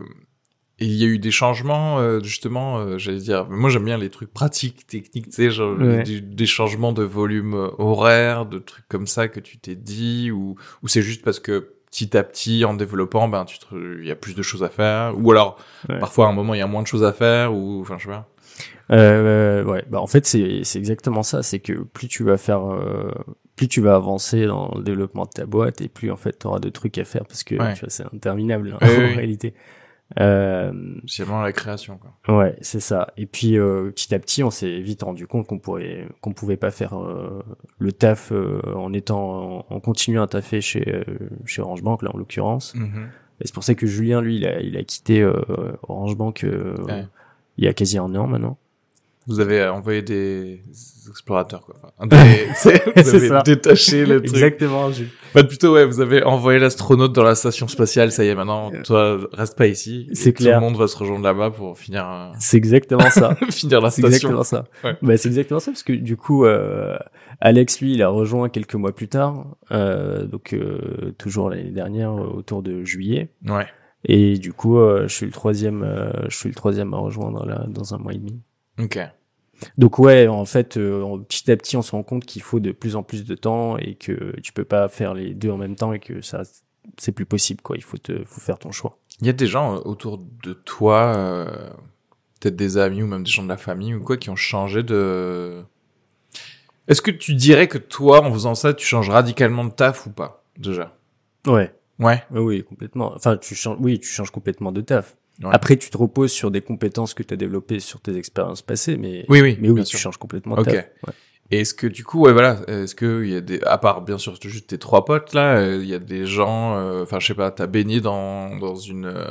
et il y a eu des changements, euh, justement, j'allais dire. Moi, j'aime bien les trucs pratiques, techniques, tu sais, genre Ouais. des, des changements de volume horaire, de trucs comme ça que tu t'es dit, ou ou c'est juste parce que petit à petit, en développant, ben, tu il y a plus de choses à faire, ou alors Ouais. parfois à un moment il y a moins de choses à faire, ou enfin, je sais pas. Euh, ouais, bah en fait c'est c'est exactement ça, c'est que plus tu vas faire, euh, plus tu vas avancer dans le développement de ta boîte et plus en fait tu auras de trucs à faire parce que Ouais. tu vois c'est interminable hein, Oui, en oui. réalité. Euh, C'est vraiment la création, quoi. Ouais, c'est ça. Et puis euh, petit à petit, on s'est vite rendu compte qu'on pourrait, qu'on pouvait pas faire euh, le taf euh, en étant, en, en continuant à taffer chez euh, chez Orange Bank là en l'occurrence. Mhm. Et c'est pour ça que Julien, lui, il a, il a quitté euh, Orange Bank euh, Ouais. il y a quasi un an maintenant. Vous avez envoyé des explorateurs, quoi. Enfin, des- c'est- vous C'est avez ça. détaché le truc. Exactement. Jules. Enfin, plutôt, ouais, vous avez envoyé l'astronaute dans la station spatiale, ça y est, maintenant, toi, reste pas ici. C'est clair. Tout le monde va se rejoindre là-bas pour finir, euh, C'est exactement ça. finir la C'est station. exactement ça. Ouais. Bah, c'est exactement ça parce que du coup, euh, Alex lui, il a rejoint quelques mois plus tard, euh, donc euh, toujours l'année dernière euh, autour de juillet. Ouais. Et du coup, euh, je suis le troisième, euh, je suis le troisième à rejoindre là dans un mois et demi. Ok. Donc ouais, en fait, euh, on- petit à petit, on se rend compte qu'il faut de plus en plus de temps et que tu peux pas faire les deux en même temps et que ça, c'est plus possible quoi. Il faut te, faut faire ton choix. Il y a des gens euh, autour de toi, euh, peut-être des amis ou même des gens de la famille ou quoi, qui ont changé de... Est-ce que tu dirais que toi, en faisant ça, tu changes radicalement de taf ou pas, déjà? Ouais. Ouais? Oui, oui, complètement. Enfin, tu changes, oui, tu changes complètement de taf. Ouais. Après, tu te reposes sur des compétences que tu as développées sur tes expériences passées, mais Oui, oui, mais oui, tu sûr. changes complètement Ok. Ouais. Et Est-ce que du coup, ouais, voilà, est-ce que il y a des, à part bien sûr juste tes trois potes là, euh, il y a des gens, euh, enfin je sais pas, t'as baigné dans dans une euh,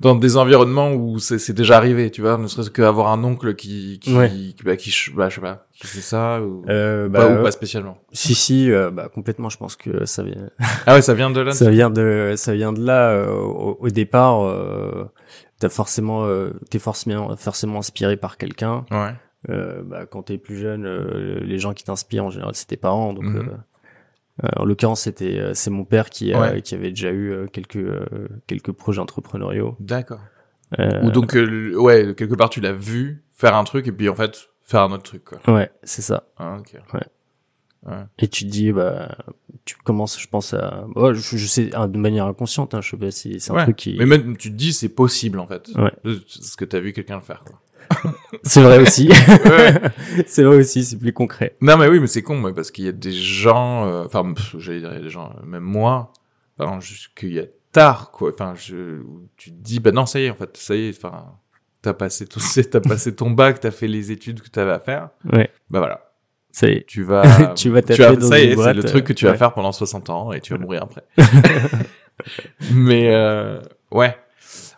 dans des environnements où c'est déjà arrivé, tu vois, ne serait-ce qu'avoir un oncle qui qui Ouais. qui, bah, qui bah, je sais pas, qui fait ça ou, Euh, pas, bah, ou pas spécialement. si si, euh, bah complètement. Je pense que ça vient, Ah ouais, ça vient de là. ça vient de, ça vient de là. euh, au, au départ, euh, t'as forcément, euh, t'es forcément, forcément inspiré par quelqu'un. Ouais. Euh, bah, quand t'es plus jeune, euh, les gens qui t'inspirent en général, c'est tes parents. Donc, euh, euh, en l'occurrence, c'était, euh, c'est mon père qui, a- Ouais. qui avait déjà eu euh, quelques, euh, quelques projets entrepreneuriaux. D'accord. Euh, Ou donc euh, ouais, quelque part tu l'as vu faire un truc et puis en fait faire un autre truc quoi. Ouais, c'est ça. Ah, ok. Ouais. Ouais. Et tu te dis, bah, tu commences, je pense à, oh, je, je sais, hein, de manière inconsciente, hein, je sais pas si c'est un Ouais. truc qui, Mais même tu te dis c'est possible en fait. Ouais. Parce que t'as vu quelqu'un le faire quoi. c'est vrai aussi. Ouais. c'est vrai aussi, c'est plus concret. Non mais oui, mais c'est con, mais parce qu'il y a des gens, euh, enfin, j'allais dire il y a des gens, euh, même moi, enfin, jusqu'il y a tard, quoi. Enfin, je, tu te dis, bah non, ça y est, en fait, ça y est, enfin, t'as passé tout, t'as passé ton bac, t'as fait les études que t'avais à faire, Ouais, bah voilà, ça y est. tu vas, Tu vas taper vas- dans ça y est, c'est le truc que tu vas faire pendant 60 ans et tu vas mourir après. mais euh, ouais.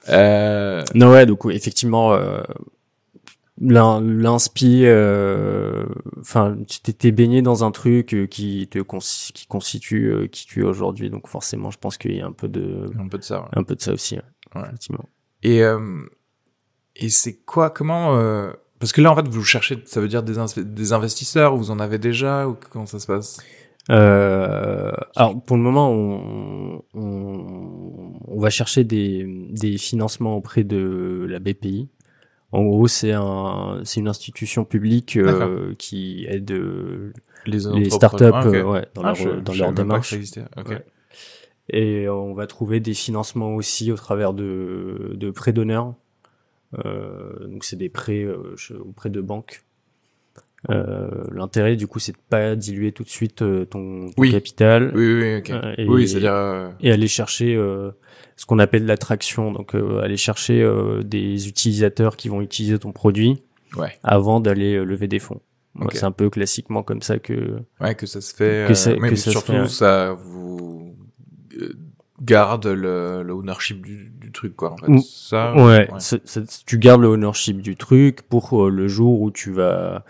Euh, Non, ouais, donc, effectivement, euh, l'in- l'inspi, euh, enfin, tu t'étais baigné dans un truc euh, qui te qui constitue euh, qui tu es aujourd'hui, donc forcément, je pense qu'il y a un peu de, un peu de ça. ouais. un peu de ça aussi, ouais, Ouais. effectivement. Et euh, et c'est quoi Comment euh, Parce que là, en fait, vous cherchez, ça veut dire des, des investisseurs. Vous en avez déjà ou comment ça se passe? Euh, alors pour le moment, on, on, on va chercher des, des financements auprès de la BPI. En gros, c'est un, c'est une institution publique euh, qui aide euh, les startups euh, ouais, dans Ah, leur, je- dans je leur démarche. Ouais. Et on va trouver des financements aussi au travers de, de prêts d'honneur. Euh, donc c'est des prêts euh, auprès de banques. Euh, L'intérêt du coup c'est de pas diluer tout de suite euh, ton, ton Oui. capital Oui, oui. Euh, et- Oui, et aller chercher euh, ce qu'on appelle l'attraction. Donc euh, aller chercher euh, des utilisateurs qui vont utiliser ton produit Ouais. avant d'aller lever des fonds. Ok. C'est un peu classiquement comme ça que Ouais, que ça se fait. Que ça- mais que ça se surtout, fait, ouais. ça vous garde le, le ownership du, du truc, quoi. En fait. Ça. Ouais, c'est- c'est- tu gardes le ownership du truc pour le jour où tu vas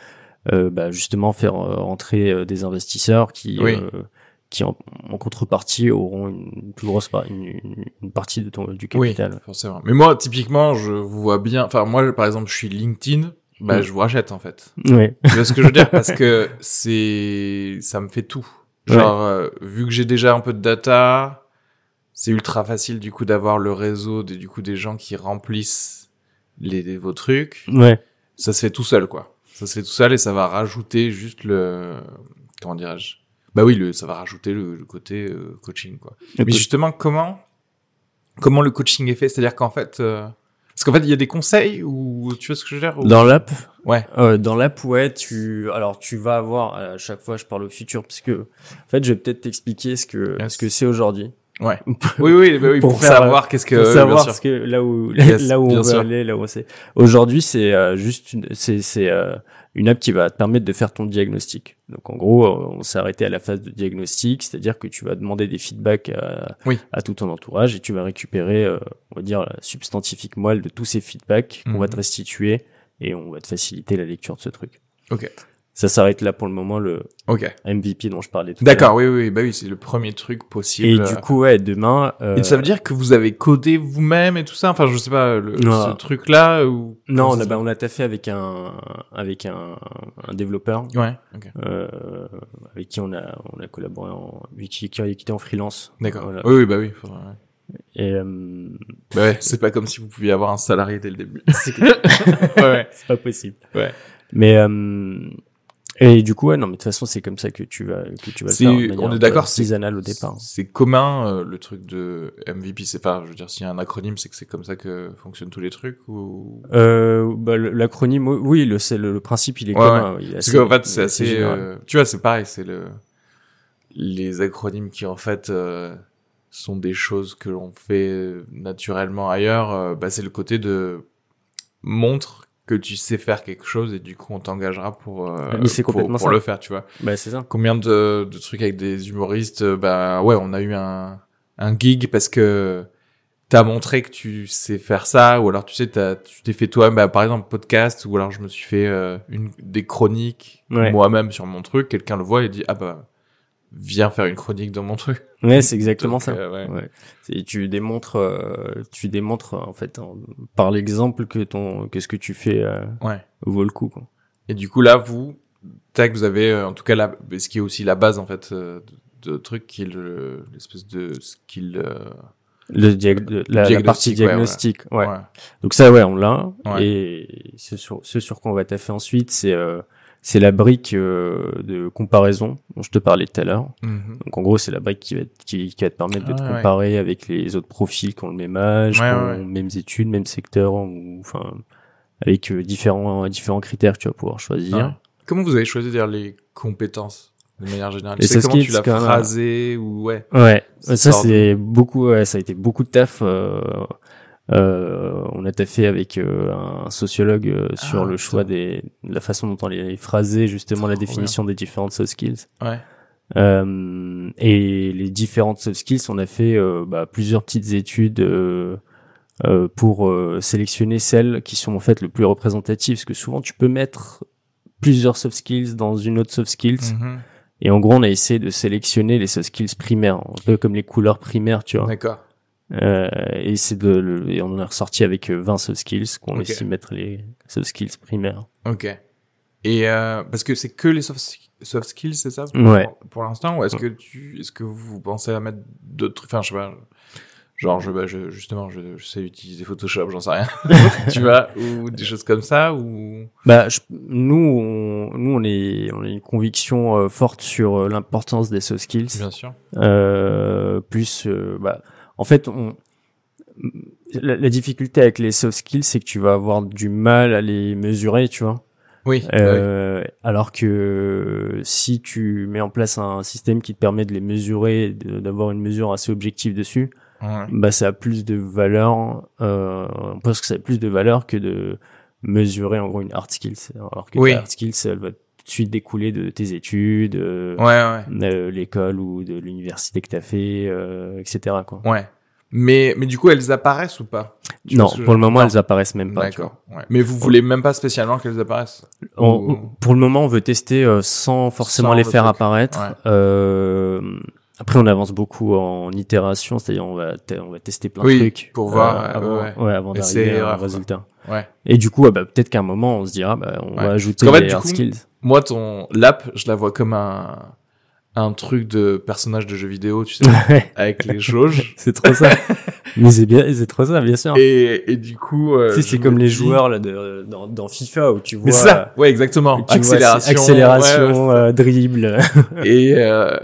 bah, justement faire euh, entrer euh, des investisseurs qui, Oui. euh, qui en, en contrepartie auront une plus grosse par- une, une- une partie de ton du Oui, capital. forcément. Mais moi, typiquement, je vous vois bien. Enfin, moi, par exemple, je suis LinkedIn. Bah, Mm. je vous rachète en fait. Ouais, Tu vois ce que je veux dire? Parce que c'est, ça me fait tout. Genre, euh, vu que j'ai déjà un peu de data, c'est ultra facile du coup d'avoir le réseau des du coup des gens qui remplissent les, les- vos trucs. ouais, Ça se fait tout seul quoi. Ça se fait tout seul et ça va rajouter juste le comment dirais-je? Bah oui, le ça va rajouter le, le côté euh, coaching quoi. Mais justement, comment comment le coaching est fait? C'est-à-dire qu'en fait, euh, parce qu'en fait, il y a des conseils ou tu vois ce que je veux dire ou- Dans l'app, Ouais. euh, dans l'app, ouais, tu, alors tu vas avoir à chaque fois, je parle au futur, parce que en fait, je vais peut-être t'expliquer ce que Yes. ce que c'est aujourd'hui, Ouais. Oui, oui, bah oui pour, Pour faire, savoir qu'est-ce que pour oui, savoir bien sûr. ce que là où Yes, là où on veut sûr. aller, là où c'est. Aujourd'hui, c'est euh, juste une, c'est c'est euh, une app qui va te permettre de faire ton diagnostic. Donc en gros, euh, on s'est arrêté à la phase de diagnostic, c'est-à-dire que tu vas demander des feedbacks à, Oui. à tout ton entourage et tu vas récupérer, euh, on va dire, la substantifique moelle de tous ces feedbacks qu'on Mhm. va te restituer et on va te faciliter la lecture de ce truc. Ok. Ça s'arrête là pour le moment le Ok. MVP dont je parlais tout. D'accord, oui, oui, bah oui, c'est le premier truc possible. Et du coup, ouais, demain. euh, Et ça veut dire que vous avez codé vous-même et tout ça? Enfin, je sais pas, le, ce truc-là ou... non, on a, bah, on a taffé avec un avec un, un développeur Ouais, ok. euh, avec qui on a on a collaboré en qui, qui, était en freelance. D'accord. Voilà. Oui, oui, bah oui. ouais. Et euh, Bah ouais, c'est pas comme si vous pouviez avoir un salarié dès le début. c'est ouais, ouais. pas possible. Ouais. Mais euh, et du coup, ouais, non, mais de toute façon, c'est comme ça que tu vas que tu vas le C'est- faire. de on est d'accord, c'est- artisanale au départ. C'est commun euh, le truc de MVP. C'est pas, je veux dire, s'il y a un acronyme, c'est que c'est comme ça que fonctionnent tous les trucs ou? Euh, bah, l'acronyme, oui, le, c'est le, le principe, il est Ouais, commun. il est Parce qu'en fait, c'est est assez. euh, tu vois, c'est pareil. C'est le les acronymes qui en fait euh, sont des choses que l'on fait euh, naturellement ailleurs. euh, bah, c'est le côté de montre que tu sais faire quelque chose et du coup on t'engagera pour euh, c'est pour, complètement pour ça. le faire. Tu vois. Bah, c'est ça. Combien de, de trucs avec des humoristes euh, Bah ouais, on a eu un, un gig parce que t'as montré que tu sais faire ça, ou alors tu sais, t'as, tu t'es fait toi, bah, par exemple podcast, ou alors je me suis fait euh, une, des chroniques Ouais. moi-même sur mon truc. Quelqu'un le voit et dit ah bah viens faire une chronique dans mon truc. Ouais, c'est exactement Donc, ça. euh, ouais. Ouais. C'est- tu démontres, euh, tu démontres en fait en- par l'exemple que ton, que ce que tu fais euh, Ouais. vaut le coup. Quoi. Et du coup là, vous, tac, vous avez euh, en tout cas là, ce qui est aussi la base en fait euh, de, de truc qui est le, l'espèce de skill. euh, Le diag- la, la Diagnostic, partie ouais, diagnostic, ouais. ouais. Donc ça, ouais, on l'a. Ouais. Et ce sur, ce sur quoi on va taffer ensuite, c'est euh, c'est la brique euh, de comparaison dont je te parlais tout à l'heure. Mhm. Donc en gros, c'est la brique qui va, te- qui, qui va te permettre de te Ah, ouais. comparer avec les autres profils qui ont le même âge, Ouais, qui ont ouais. mêmes études, même secteur, ou enfin avec euh, différents différents critères que tu vas pouvoir choisir. Comment vous avez choisi d'ailleurs les compétences de manière générale? Sais soft comment tu l'as phrasé ou ouais Ouais, Ça c'est beaucoup, ouais, ça a été beaucoup de taf. Euh, euh, on a taffé avec euh, un sociologue euh, sur Ah, le choix des, de la façon dont on les phrasait justement la définition des différentes soft skills. ouais Euh, et les différentes soft skills, on a fait euh, bah, plusieurs petites études euh, euh, pour euh, sélectionner celles qui sont en fait le plus représentatives, parce que souvent tu peux mettre plusieurs soft skills dans une autre soft skills. Mhm. Et en gros, on a essayé de sélectionner les soft skills primaires, un peu comme les couleurs primaires, tu vois. d'accord Euh, et c'est de, et on en a ressorti avec euh, 20 soft skills qu'on Ok. estime être les soft skills primaires. ok et euh, parce que c'est que les soft, soft skills c'est ça pour, Ouais. pour l'instant ou est-ce que tu est-ce que vous pensez à mettre d'autres trucs? Enfin je sais pas genre je, bah, je justement je, je sais utiliser Photoshop j'en sais rien tu vois ou des choses comme ça ou? Bah, je- nous, on, nous, on est, on a une conviction euh, forte sur euh, l'importance des soft skills. bien sûr Euh, plus, euh, bah, en fait, on, la, la difficulté avec les soft skills, c'est que tu vas avoir du mal à les mesurer, tu vois. oui Euh, Alors que si tu mets en place un système qui te permet de les mesurer, d'avoir une mesure assez objective dessus, ouais. Bah ça a plus de valeur. Euh, on pense que ça a plus de valeur que de mesurer en gros une hard skills. Alors que Oui. ta hard skills, elle va tout de suite découler de tes études, euh, ouais ouais euh, l'école ou de l'université que t'as fait, euh, etc. Quoi. ouais mais mais du coup elles apparaissent ou pas? Tu non, pour le moment, elles apparaissent même pas. tu. D'accord. Ouais. Mais vous voulez même pas spécialement qu'elles apparaissent? On- Ou- pour le moment, on veut tester euh, sans forcément Sans les le faire truc. apparaître. Ouais. Euh, après, on avance beaucoup en itération, c'est-à-dire on va, on va tester plein Oui, de trucs pour voir, euh, avant, ouais. ouais, avant d'arriver à un erreur, quoi. résultat. Ouais. Et du coup, ouais, bah, peut-être qu'à un moment, on se dira, bah, on va ajouter fait, hard coup, skills. Moi, ton l'app, je la vois comme un un truc de personnage de jeu vidéo, tu sais, Ouais, avec les jauges. c'est trop ça. Mais c'est bien, c'est trop ça, bien sûr. Et, et du coup, euh, je c'est me comme les dis- joueurs là, de, dans, dans FIFA où tu vois. Mais ça, ouais, exactement. vois, accélération, accélération, ouais, euh, dribble. Et euh,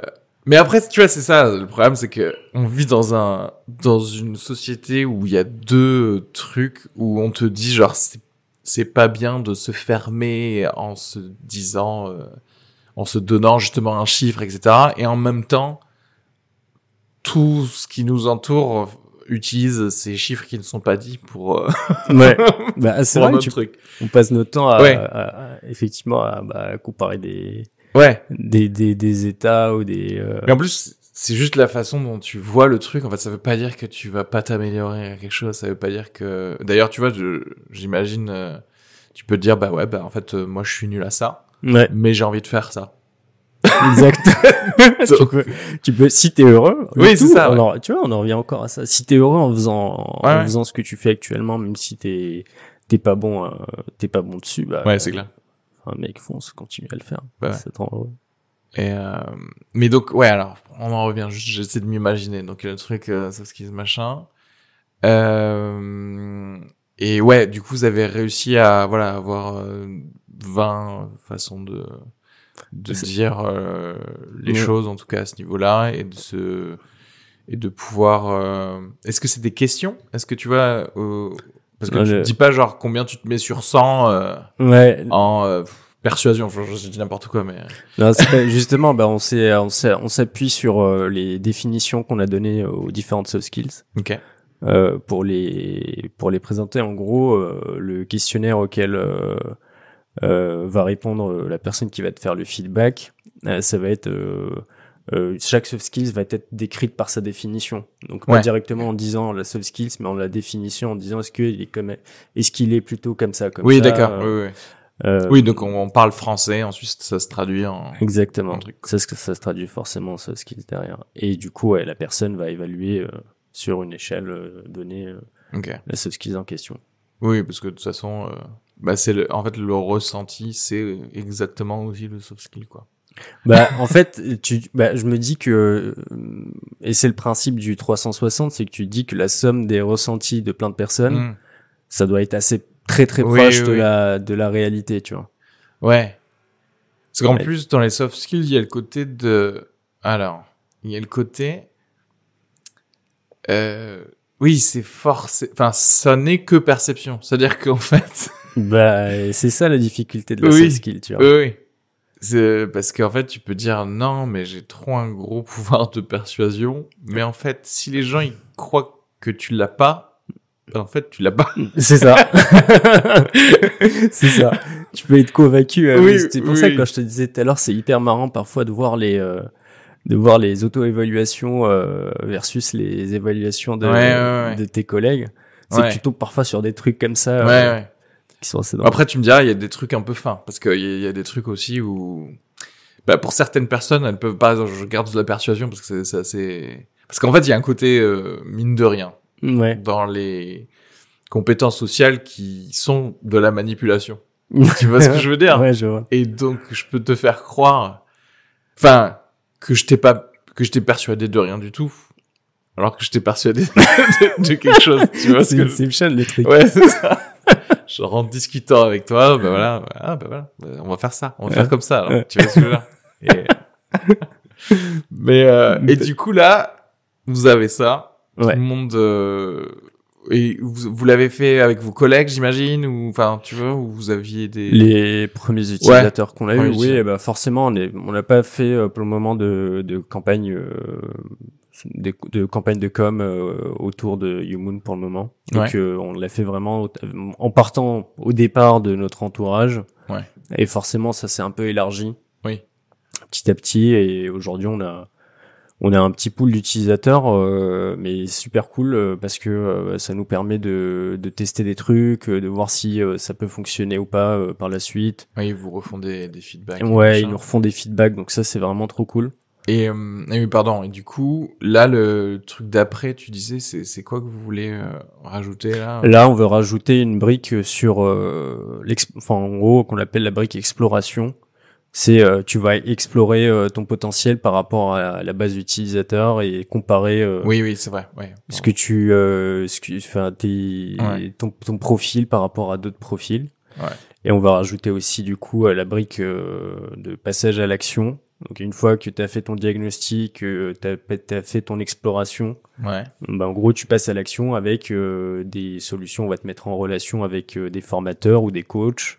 mais après, tu vois, c'est ça. Le problème, c'est que on vit dans un dans une société où il y a deux trucs où on te dit genre c'est c'est pas bien de se fermer en se disant euh, en se donnant justement un chiffre, etc. Et en même temps, tout ce qui nous entoure utilise ces chiffres qui ne sont pas dits pour, euh, ouais. Bah, c'est vrai, autre tu, truc. on passe notre temps à, Ouais. à- à- effectivement à bah, comparer des, Ouais. des, des, des états ou des. euh, Mais en plus, c'est juste la façon dont tu vois le truc. En fait, ça veut pas dire que tu vas pas t'améliorer à quelque chose. Ça veut pas dire que. D'ailleurs, tu vois, j'imagine. euh, tu peux te dire bah ouais bah en fait euh, moi je suis nul à ça, Ouais, mais j'ai envie de faire ça. exact. tu, peux, tu peux, si t'es heureux. Oui, c'est tout, ça, ouais. en- tu vois, on en revient encore à ça. Si t'es heureux en faisant, Ouais, en faisant ce que tu fais actuellement, même si t'es, t'es pas bon, euh, t'es pas bon dessus, bah, Ouais, c'est clair. Un mec fonce, continue à le faire. Bah ouais. Ça te rend heureux. Et euh, mais donc ouais alors on en revient juste j'essaie de m'imaginer. Donc le truc euh, soft skills machin. Euh, et ouais du coup vous avez réussi à voilà avoir euh, 20 façons de de dire euh, les Ouais. choses en tout cas à ce niveau-là et de se et de pouvoir euh, est-ce que c'est des questions? Est-ce que tu vois euh, parce que Ouais, tu dis pas genre combien tu te mets sur 100 euh, Ouais, en euh, persuasion enfin, je dis n'importe quoi mais Non, c'est pas- justement, bah, on s'est, on s'est- on s'appuie sur euh, les définitions qu'on a données aux différentes soft skills ok euh, pour les pour les présenter. En gros, euh, le questionnaire auquel euh, euh, va répondre euh, la personne qui va te faire le feedback, euh, ça va être euh, euh, chaque soft skills va être décrite par sa définition. Donc pas Ouais. directement en disant la soft skills, mais en la définition, en disant est-ce qu'il est comme est-ce qu'il est plutôt comme ça, comme oui ça. d'accord euh, oui, oui. Euh, Oui, donc on, on parle français, ensuite ça se traduit en. Exactement. truc. Ça, se- ça se traduit forcément en soft skills derrière. Et du coup, ouais, la personne va évaluer euh, sur une échelle euh, donnée euh, Ok. la soft skills en question. Oui, parce que de toute façon, euh, bah c'est le, en fait le ressenti, c'est exactement aussi le soft skill quoi. Bah, en fait, tu, bah, je me dis que, et c'est le principe du 360, c'est que tu dis que la somme des ressentis de plein de personnes, Mm. ça doit être assez très très Oui, proche oui, de oui. la de la réalité, tu vois. Ouais. Parce qu'en Ouais. plus dans les soft skills, il y a le côté de, alors, il y a le côté, euh, oui, c'est forcé, enfin, ça n'est que perception. C'est-à-dire qu'en fait, Bah, c'est ça la difficulté de la soft skill, tu vois. oui, oui. Parce qu'en fait, tu peux dire non, mais j'ai trop un gros pouvoir de persuasion. Mais en fait, si les gens ils croient que tu l'as pas, en fait, tu l'as pas. C'est ça. c'est ça. Tu peux être convaincu. euh, Oui, C'était pour ça que quand je te disais tout à l'heure, c'est hyper marrant parfois de voir les euh, de voir les auto-évaluations euh, versus les évaluations de, Ouais, ouais, ouais. de tes collègues. C'est que tu tombes parfois sur des trucs comme ça Ouais, euh, ouais. qui sont assez. Après, tu me diras, il y a des trucs un peu fins. Parce qu'il y, a- il y a des trucs aussi où, bah, pour certaines personnes, elles peuvent pas, je garde de la persuasion parce que c'est- c'est assez, parce qu'en fait, il y a un côté, euh, mine de rien, Ouais. dans les compétences sociales qui sont de la manipulation. Tu vois ce que je veux dire? Ouais, je vois. Et donc, je peux te faire croire, enfin, que je t'ai pas, que je t'ai persuadé de rien du tout. Alors que je t'ai persuadé de, de quelque chose. Tu vois ce C'est que Inception le truc. Ouais, c'est ça. Genre en discutant avec toi, bah voilà, ah, bah voilà, bah, on va faire ça, on va faire comme ça. alors. Ouais. Tu vois ce que je veux dire? Et- Mais euh, et du coup là, vous avez ça. Tout Ouais. le monde euh, et vous, vous l'avez fait avec vos collègues, j'imagine, ou enfin, tu vois, ou vous aviez des. Les premiers utilisateurs qu'on a eu, oui, bah forcément, on est- on n'a pas fait euh, pour le moment de, de campagne, euh, de, de campagne de com euh, autour de YouMoon pour le moment. Donc, Ouais. euh, on l'a fait vraiment en partant au départ de notre entourage. Ouais. Et forcément, ça s'est un peu élargi. Oui. Petit à petit, et aujourd'hui, on a on a un petit pool d'utilisateurs, euh, mais super cool euh, parce que euh, ça nous permet de, de tester des trucs, euh, de voir si euh, ça peut fonctionner ou pas euh, par la suite. Oui, vous refont des, des feedbacks. et Ouais, ils nous refont des feedbacks, donc ça c'est vraiment trop cool. Et, euh, et pardon. Et du coup, là, le truc d'après, tu disais, c'est c'est quoi que vous voulez euh, rajouter là? Là, on veut rajouter une brique sur, euh, l'ex- enfin en gros qu'on appelle la brique exploration. C'est euh, tu vas explorer euh, ton potentiel par rapport à la base utilisateur et comparer euh, Oui, oui, c'est vrai. Ouais. ce que tu, euh, ce que, enfin Ouais. ton, ton profil par rapport à d'autres profils. Ouais. Et on va rajouter aussi du coup euh, la brique euh, de passage à l'action. Donc une fois que tu as fait ton diagnostic, que tu as, fait ton exploration, Ouais. bah, en gros tu passes à l'action avec euh, des solutions. On va te mettre en relation avec euh, des formateurs ou des coachs.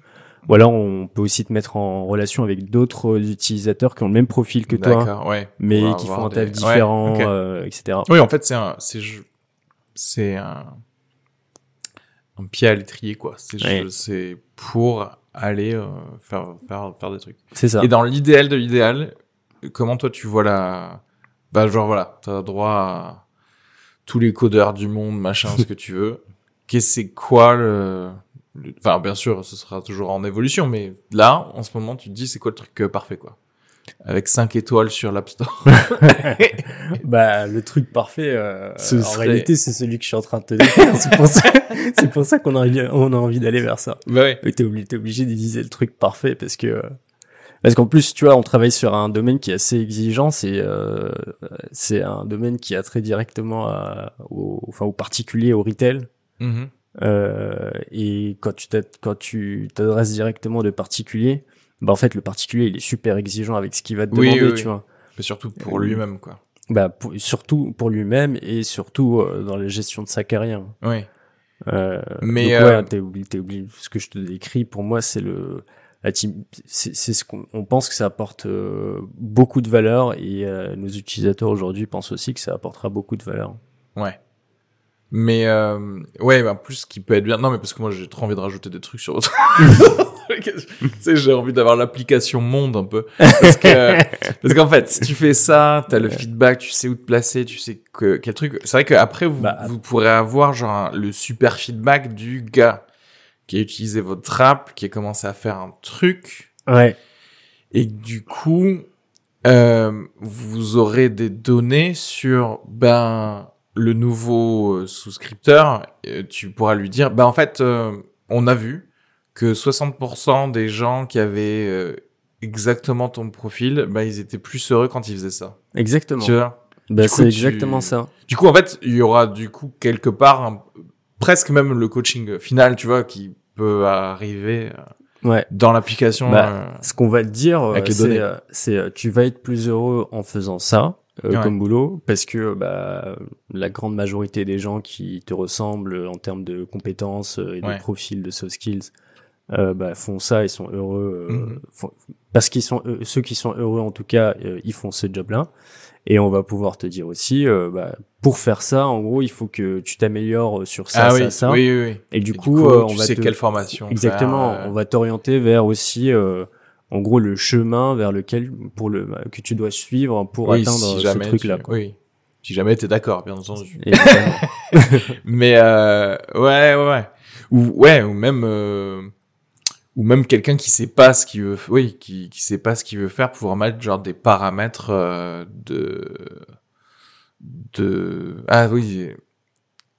Ou alors on peut aussi te mettre en relation avec d'autres utilisateurs qui ont le même profil que toi, ouais. mais va qui font un des- taf ouais, différent, euh, etc. Oui, en fait, c'est un, c'est, un, un pied à l'étrier, quoi. C'est, Ouais. c'est pour aller euh, faire, faire, faire des trucs. C'est ça. Et dans l'idéal de l'idéal, comment toi tu vois la, bah genre voilà, t'as droit à tous les codeurs du monde, machin, ce que tu veux. Qu'est-ce c'est quoi le- enfin bien sûr, ce sera toujours en évolution, mais là, en ce moment, tu te dis c'est quoi le truc euh, parfait quoi Avec 5 étoiles sur l'App Store. Bah, le truc parfait, euh, Ce en serait- réalité, c'est celui que je suis en train de te décrire. c'est pour ça, c'est pour ça qu'on a envie, on a envie d'aller vers ça. bah ouais. T'es obligé, t'es obligé d'utiliser le truc parfait parce que, parce qu'en plus, tu vois, on travaille sur un domaine qui est assez exigeant. C'est, euh, c'est un domaine qui a très directement à, au, enfin, aux particuliers, au retail. Mhm. Euh, et quand tu t'ad- quand tu t'adresses directement de particulier, bah en fait le particulier il est super exigeant avec ce qu'il va te Oui, demander, oui, tu oui. vois. Mais surtout pour Euh, lui-même quoi. Bah pour- surtout pour lui-même et surtout euh, dans la gestion de sa carrière. Oui. Euh, Mais, euh, ouais, t'es oublié, t'es oublié. Ce que je te décris pour moi c'est le la team, c'est ce qu'on on pense que ça apporte beaucoup de valeur et nos utilisateurs aujourd'hui pensent aussi que ça apportera beaucoup de valeur. Ouais. Mais euh, ouais, bah, en plus, ce qui peut être bien. Non, mais parce que moi, j'ai trop envie de rajouter des trucs sur autre. tu sais, j'ai envie d'avoir l'application monde un peu. Parce que parce qu'en fait, si tu fais ça, t'as le feedback, tu sais où te placer, tu sais que quel truc. C'est vrai qu'après, vous Bah, vous pourrez avoir genre un- le super feedback du gars qui a utilisé votre app, qui a commencé à faire un truc Ouais. et du coup, euh, vous aurez des données sur ben le nouveau euh, souscripteur. euh, tu pourras lui dire, ben en fait, euh, on a vu que 60% des gens qui avaient euh, exactement ton profil, ben ils étaient plus heureux quand ils faisaient ça. Exactement. Tu vois? Bah, c'est tu- exactement ça. du coup, en fait, il y aura du coup quelque part un- presque même le coaching final, tu vois, qui peut arriver Ouais. dans l'application. Bah, euh, Ce qu'on va te dire, c'est, tu vas être plus heureux en faisant ça euh, Ouais. comme boulot, parce que bah, la grande majorité des gens qui te ressemblent en termes de compétences euh, et Ouais. de profil, de soft skills, euh, bah, font ça et sont heureux. euh, Mhm. font- parce qu'ils sont heu- ceux qui sont heureux en tout cas, euh, ils font ce job-là. Et on va pouvoir te dire aussi, euh, bah, pour faire ça, en gros, il faut que tu t'améliores sur ça, ah ça, oui, ça. oui, oui, oui. Et du Et coup, euh, on tu va sais te... quelle formation Exactement. faire, euh, On va t'orienter vers aussi, euh, en gros, le chemin vers lequel pour le que tu dois suivre pour oui, atteindre si ce jamais truc-là. tu-. Oui. Si jamais t'es d'accord, bien entendu. Mais euh, ouais, ouais, ouais. Ou ouais, ou même euh, ou même quelqu'un qui sait pas ce qu'il veut, oui, qui qui sait pas ce qu'il veut faire, pouvoir mettre genre des paramètres euh, de de ah oui,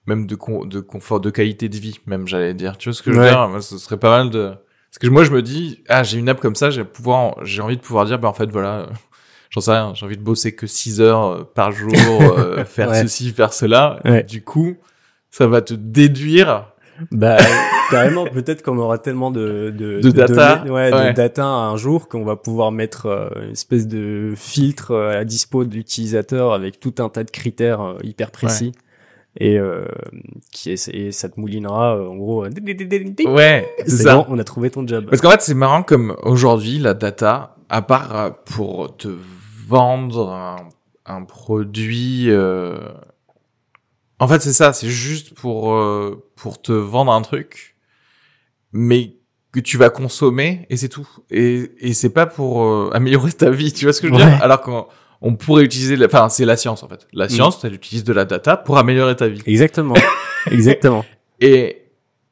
même de con, de confort, de qualité de vie, même j'allais dire. Tu vois ce que je veux Ouais. dire? Moi, ce serait pas mal de parce que moi je me dis ah j'ai une app comme ça, j'ai pouvoir j'ai envie de pouvoir dire bah en fait voilà. J'en sais rien, j'ai envie de bosser que 6 heures euh, par jour, euh, faire Ouais. ceci, faire cela. Ouais. Du coup, ça va te déduire. bah, carrément, peut-être qu'on aura tellement de de, De data. données- ouais, Ouais. de data un jour qu'on va pouvoir mettre euh, une espèce de filtre à la dispo de l'utilisateur avec tout un tas de critères euh, hyper précis. Et, euh, qui est, et ça te moulinera euh, en gros. euh, Ouais, c'est ça. bon, on a trouvé ton job. Parce qu'en fait, c'est marrant comme aujourd'hui, la data, à part euh, pour te vendre un, un produit, euh... en fait, c'est ça, c'est juste pour euh, pour te vendre un truc, mais que tu vas consommer et c'est tout. Et et c'est pas pour améliorer ta vie, tu vois ce que je veux Ouais. dire Alors qu'on on pourrait utiliser, la... enfin, c'est la science en fait. La science, elle utilise de la data pour améliorer ta vie. Exactement. Exactement. Et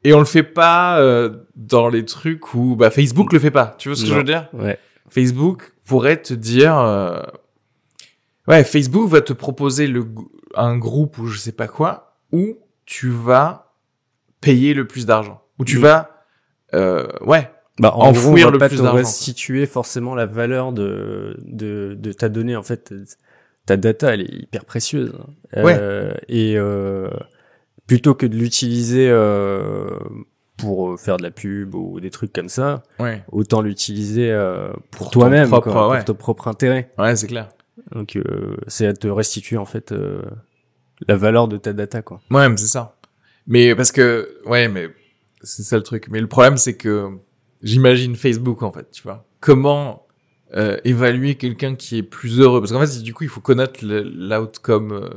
et on le fait pas euh, dans les trucs où bah Facebook le fait pas. Tu vois ce que Non. je veux dire? Ouais. Facebook pourrait te dire euh, ouais, Facebook va te proposer le un groupe ou je sais pas quoi où tu vas payer le plus d'argent. Où tu Mm. vas euh, ouais, Bah, en Enfouir gros, on va le pas plus te restituer forcément la valeur de, de, de ta donnée. En fait, ta data, elle est hyper précieuse. Euh, et euh, plutôt que de l'utiliser euh, pour faire de la pub ou des trucs comme ça, ouais. autant l'utiliser euh, pour, Pour toi-même, ouais. pour ton propre intérêt. Ouais, c'est clair. Donc, euh, c'est à te restituer en fait euh, la valeur de ta data, quoi. Ouais, mais c'est ça. Mais parce que, ouais, mais c'est ça le truc. Mais le problème, c'est que j'imagine Facebook, en fait, tu vois. Comment euh, évaluer quelqu'un qui est plus heureux? Parce qu'en fait, du coup, il faut connaître l'outcome euh,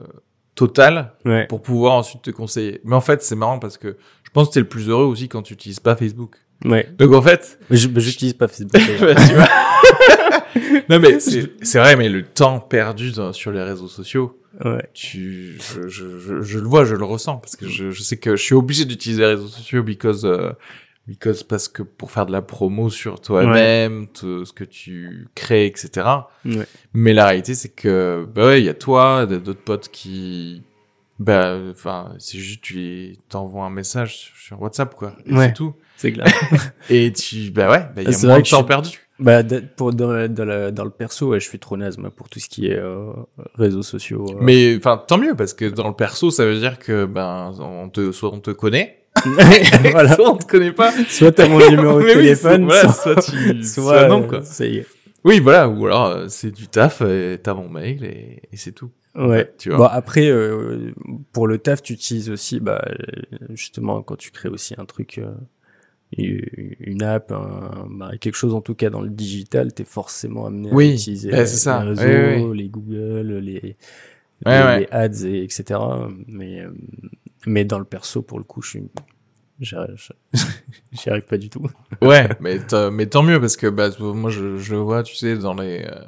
total Ouais. pour pouvoir ensuite te conseiller. Mais en fait, c'est marrant parce que je pense que t'es le plus heureux aussi quand tu utilises pas Facebook. Ouais. Donc en fait, Mais je- mais j'utilise pas Facebook. bah, tu vois. non mais c'est c'est vrai, mais le temps perdu dans- sur les réseaux sociaux, ouais. tu, je, je, je, je le vois, je le ressens parce que je, je sais que je suis obligé d'utiliser les réseaux sociaux because euh, because parce que pour faire de la promo sur toi-même, te- ce que tu crées, etc. Ouais. Mais la réalité, c'est que, bah ouais, il y a toi, d'autres potes qui, bah, enfin, c'est juste, tu t'envoies un message sur WhatsApp, quoi. Et Ouais. c'est tout. C'est clair. Et tu, bah ouais, bah, il y a moins de temps perdu. bah, pour, dans, la- dans, la- dans le perso, ouais, je suis trop naze, moi, pour tout ce qui est euh, réseaux sociaux. euh. Mais, enfin, tant mieux, parce que dans le perso, ça veut dire que, ben, on te, soit on te connaît, voilà. soit on te connaît pas. Soit t'as mon numéro de oui, téléphone, soit- voilà, soit, tu- soit, soit non, euh, quoi. Ça y est. Oui, voilà, ou alors, euh, c'est du taf, et t'as mon mail, et, et c'est tout. Ouais. Tu vois. Bon après, euh, pour le taf, tu utilises aussi, bah, euh, justement, quand tu crées aussi un truc, euh, une app, un- bah, quelque chose en tout cas dans le digital, t'es forcément amené Oui, à utiliser euh, ça. les réseaux, Oui, oui, les Google, les, Ouais, les, ouais. les ads, et etc. Mais, euh, mais dans le perso, pour le coup, je suis, j'y arrive pas du tout. Ouais, mais, mais tant mieux parce que bah, moi je, je le vois, tu sais, dans les euh,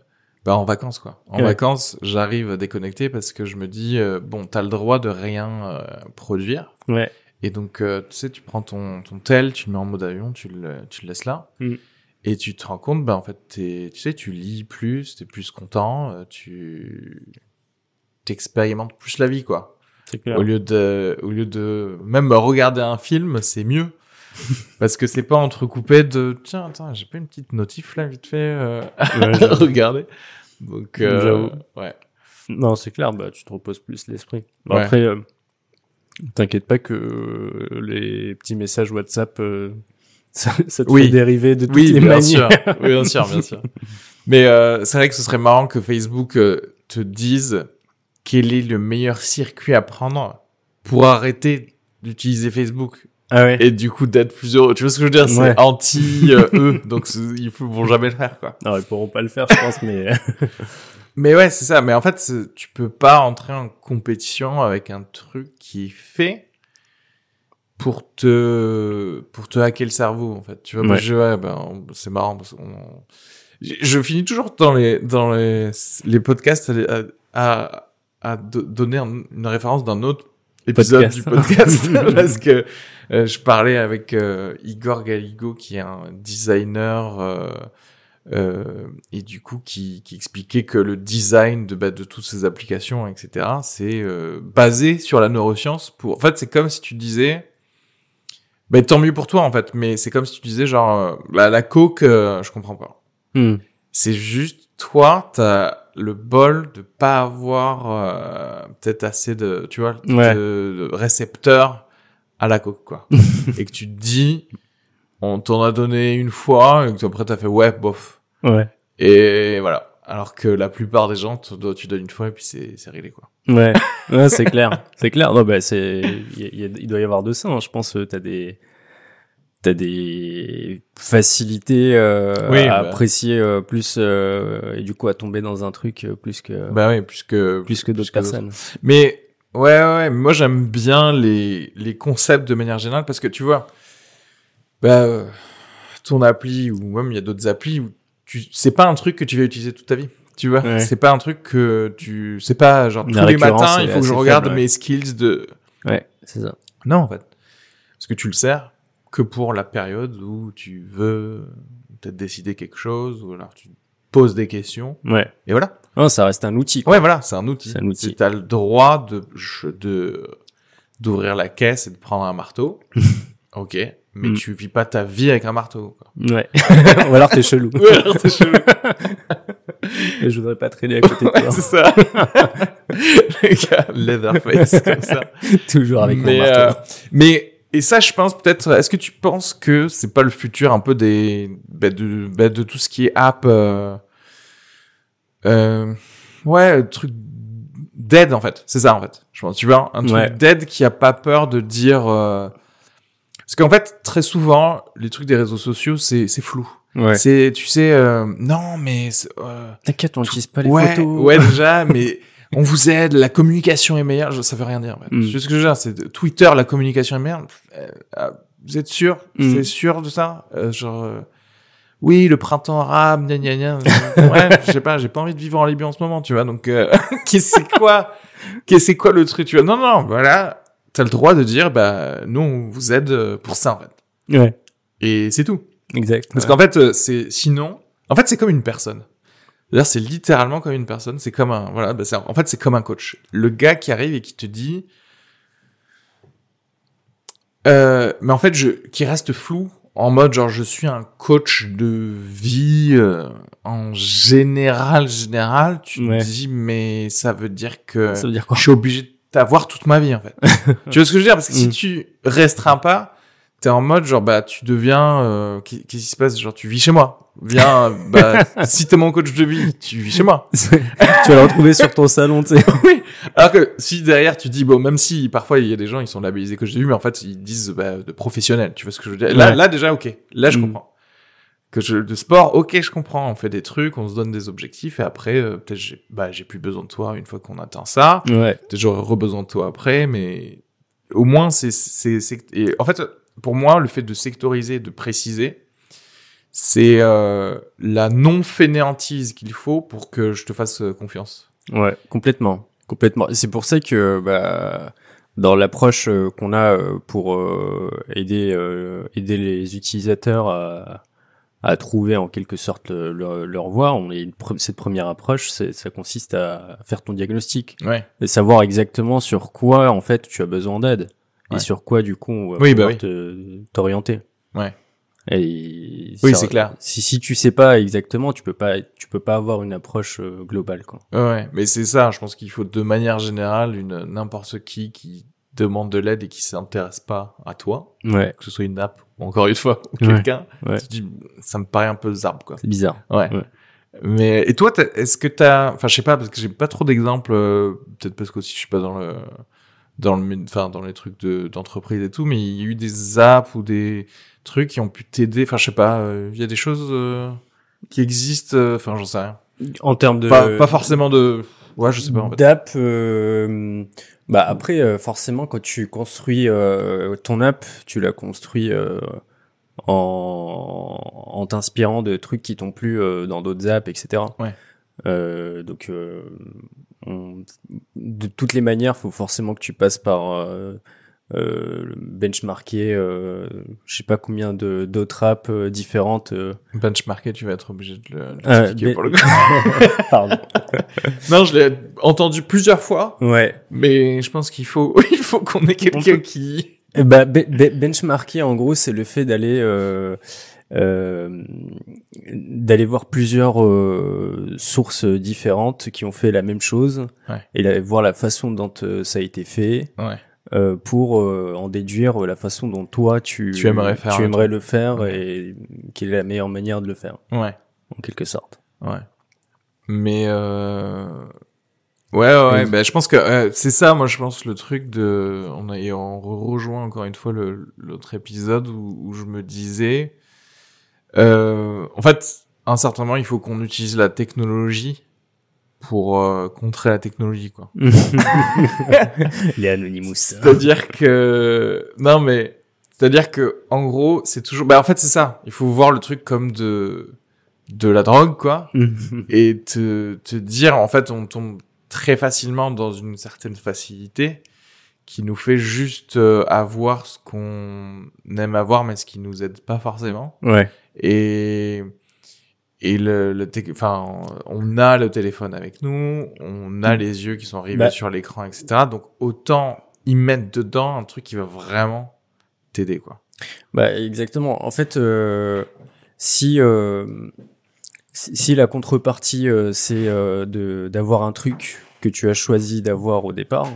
bah, en vacances quoi. En Ouais. vacances, j'arrive à déconnecter parce que je me dis euh, bon, t'as le droit de rien euh, produire Ouais. et donc euh, tu sais, tu prends ton ton tel, tu le mets en mode avion, tu le tu le laisses là Mm. et tu te rends compte bah en fait t'es tu sais, tu lis plus, t'es plus content, tu t'expérimentes plus la vie quoi. Clair. Au lieu de, au lieu de même regarder un film, c'est mieux. Parce que c'est pas entrecoupé de tiens, attends, j'ai pas une petite notif là vite fait euh, Ouais, j'avoue. regarder. Donc, euh, ouais. Non, c'est clair, bah, tu te reposes plus l'esprit. Ouais. Après, euh, t'inquiète pas que euh, les petits messages WhatsApp, euh, ça, ça te Oui. fait dériver de toutes Oui, les bien manières. sûr. Oui, bien sûr, bien sûr. Mais euh, c'est vrai que ce serait marrant que Facebook te dise quel est le meilleur circuit à prendre pour arrêter d'utiliser Facebook Ah ouais. et du coup d'être plus heureux. Tu vois ce que je veux dire? C'est Ouais. anti euh, eux, donc ils ne vont jamais le faire quoi. Non, ils pourront pas le faire, je pense, mais Mais ouais, c'est ça. Mais en fait, tu peux pas entrer en compétition avec un truc qui est fait pour te pour te hacker le cerveau. En fait, tu vois. Ouais. je- ouais, ben, c'est marrant parce je finis toujours dans les dans les les podcasts à à, à donner un- une référence d'un autre épisode Podcast. du podcast parce que euh, je parlais avec euh, Igor Galigo qui est un designer euh, et du coup qui, qui expliquait que le design de, bah, de toutes ces applications, etc., c'est basé sur la neuroscience. Pour... En fait, c'est comme si tu disais, bah, tant mieux pour toi en fait, mais c'est comme si tu disais genre la, la coke, je comprends pas. Hmm. C'est juste toi, t'as le bol de pas avoir euh, peut-être assez de, tu vois, Ouais. de, de récepteurs à la coke quoi, et que tu te dis, on t'en a donné une fois, et que après t'as fait ouais bof. ouais, Et voilà. Alors que la plupart des gens, tu, donnes une fois et puis c'est c'est réglé quoi. ouais, ouais, c'est clair, c'est clair. Non, bah, c'est, il doit y avoir de ça. hein. Je pense, que t'as des, t'as des facilités euh, Oui, à bah. apprécier euh, plus euh, et du coup à tomber dans un truc euh, plus que Bah oui, plus que plus que d'autres personnes. Mais ouais, ouais, ouais, moi j'aime bien les les concepts de manière générale parce que tu vois, bah ton appli ou même il y a d'autres applis où tu c'est pas un truc que tu vas utiliser toute ta vie. Tu vois, Ouais. c'est pas un truc que tu c'est pas genre tous les matins il faut que je regarde faible, ouais. mes skills de Ouais, c'est ça. non en fait parce que tu le sers que pour la période où tu veux peut-être décider quelque chose ou alors tu poses des questions Ouais. et voilà. Non, ça reste un outil. quoi. Ouais, voilà, c'est un outil. C'est un outil. Tu as le droit de de d'ouvrir la caisse et de prendre un marteau. ok, mais Mm. tu vis pas ta vie avec un marteau. Quoi. Ouais. Ou alors t'es chelou. Ouais, alors c'est chelou. Et je voudrais pas traîner à côté de Ouais, toi. c'est ça. Le gars, Leatherface comme ça. Toujours avec mais, mon marteau. euh, mais et ça, je pense peut-être. Est-ce que tu penses que c'est pas le futur un peu des bah, de bah, de tout ce qui est app euh, euh, Ouais, truc d'aide en fait. C'est ça en fait. Je pense. Tu vois, un truc Ouais. d'aide qui a pas peur de dire. euh, Parce qu'en fait, très souvent, les trucs des réseaux sociaux, c'est c'est flou. Ouais. C'est, tu sais, euh, non, mais euh, T'inquiète, on n'utilise pas les ouais, photos. ouais déjà, mais on vous aide, la communication est meilleure. Je- Ça veut rien dire. Mm. Sais ce que je veux dire C'est Twitter, la communication est meilleure. Euh, ah, vous êtes sûr? Mm. C'est sûr de ça? Euh, Genre, euh, oui, le printemps arabe, gna gna gna. ouais, je sais pas, j'ai pas envie de vivre en Libye en ce moment, tu vois. Donc, euh, qu'est-ce c'est quoi c'est quoi le truc Tu vois? Non, non, voilà. T'as le droit de dire, bah, nous, on vous aide pour ça, en fait. Ouais. Et c'est tout. Exact. Parce qu'en fait, c'est sinon, en fait, c'est comme une personne. D'ailleurs, c'est littéralement comme une personne. C'est comme un, voilà, bah, c'est- en fait, c'est comme un coach. Le gars qui arrive et qui te dit, euh, mais en fait, je, qui reste flou en mode genre, je suis un coach de vie euh, en général, général. Tu Ouais. te dis, mais ça veut dire que Ça veut dire quoi? je suis obligé de t'avoir toute ma vie en fait. tu vois ce que je veux dire? Parce que si Mm. tu restreins pas, t'es en mode genre bah tu deviens euh, qu'est- qu'est-ce qui se passe? Genre tu vis chez moi. Viens, euh, bah si t'es mon coach de vie, tu vis chez moi. Tu vas le retrouver sur ton salon, tu sais. oui. Alors que si derrière tu dis bon même si parfois il y a des gens ils sont labellisés coach de vie mais en fait ils disent bah, de professionnel. Tu vois ce que je veux dire? Là Ouais. là déjà ok. Là je Mm. comprends. Que je, de sport, ok, je comprends. On fait des trucs, on se donne des objectifs, et après, euh, peut-être j'ai, bah, j'ai plus besoin de toi une fois qu'on atteint ça. Ouais. Peut-être j'aurais re-besoin de toi après, mais au moins, c'est, c'est, c'est, et en fait, pour moi, le fait de sectoriser, de préciser, c'est euh, la non-fainéantise qu'il faut pour que je te fasse euh, confiance. Ouais, complètement, complètement. C'est pour ça que bah, dans l'approche euh, qu'on a euh, pour euh, aider euh, aider les utilisateurs à, à trouver en quelque sorte le- leur, leur voie, on est cette première approche, c'est- ça consiste à faire ton diagnostic Ouais. et savoir exactement sur quoi en fait tu as besoin d'aide Ouais. et sur quoi du coup on va Oui, bah pouvoir oui. t'orienter. Ouais. Et Oui, c'est clair. Si si tu sais pas exactement, tu peux pas tu peux pas avoir une approche euh, globale quoi. Ouais, Ouais, mais c'est ça. Je pense qu'il faut de manière générale une n'importe qui qui demande de l'aide et qui s'intéresse pas à toi, Ouais, que ce soit une app ou encore une fois ou Ouais. quelqu'un. ouais. Tu te dis, ça me paraît un peu zarbe quoi. C'est bizarre. Ouais. Ouais. Mais et toi, est-ce que t'as, enfin, je sais pas parce que j'ai pas trop d'exemples, euh, peut-être parce qu'aussi je suis pas dans le, dans le, enfin, dans les trucs de d'entreprise et tout, mais il y a eu des apps ou des trucs qui ont pu t'aider. Enfin, je sais pas, euh, il y a des choses euh, qui existent. euh, Enfin, j'en sais rien. En termes de Pas, pas forcément de, ouais, je sais pas. En fait. d'app, euh, bah après forcément quand tu construis euh, ton app, tu la construis euh, en, en t'inspirant de trucs qui t'ont plu euh, dans d'autres apps, etc. Ouais. Euh, donc euh, on- de toutes les manières, faut forcément que tu passes par euh, euh, benchmarker, euh, je sais pas combien de d'autres apps euh, différentes. euh. Benchmarker, tu vas être obligé de le, de l'expliquer pour le coup. Pardon. non, je l'ai entendu plusieurs fois, Ouais. mais je pense qu'il faut, il faut qu'on ait quelqu'un qui. Eh bah, be- be- benchmarker, en gros, c'est le fait d'aller d'aller voir plusieurs euh, sources différentes qui ont fait la même chose Ouais. et la- voir la façon dont euh, ça a été fait Ouais. euh, pour euh, en déduire la façon dont toi tu Tu aimerais faire tu aimerais le faire Ouais. et quelle est la meilleure manière de le faire Ouais. en quelque sorte. Ouais. Mais euh... ouais, ouais, ouais. Oui. Ben, je pense que euh, c'est ça. Moi, je pense le truc de. On a et on rejoint encore une fois l'autre épisode où, où je me disais, euh, en fait, à un certain moment, il faut qu'on utilise la technologie pour euh, contrer la technologie, quoi. Les Anonymous. C'est-à-dire que non, mais c'est-à-dire que en gros, c'est toujours. Bah, en fait, c'est ça. Il faut voir le truc comme de de la drogue, quoi et te, te dire, en fait, on tombe très facilement dans une certaine facilité qui nous fait juste euh, avoir ce qu'on aime avoir, mais ce qui nous aide pas forcément. ouais. Et, et le, le enfin, on a le téléphone avec nous, on a Mm. les yeux qui sont rivés Bah. sur l'écran, etc. Donc, autant y mettre dedans un truc qui va vraiment t'aider, quoi. Bah exactement. En fait, euh, si, euh, si la contrepartie euh, c'est euh, de d'avoir un truc que tu as choisi d'avoir au départ,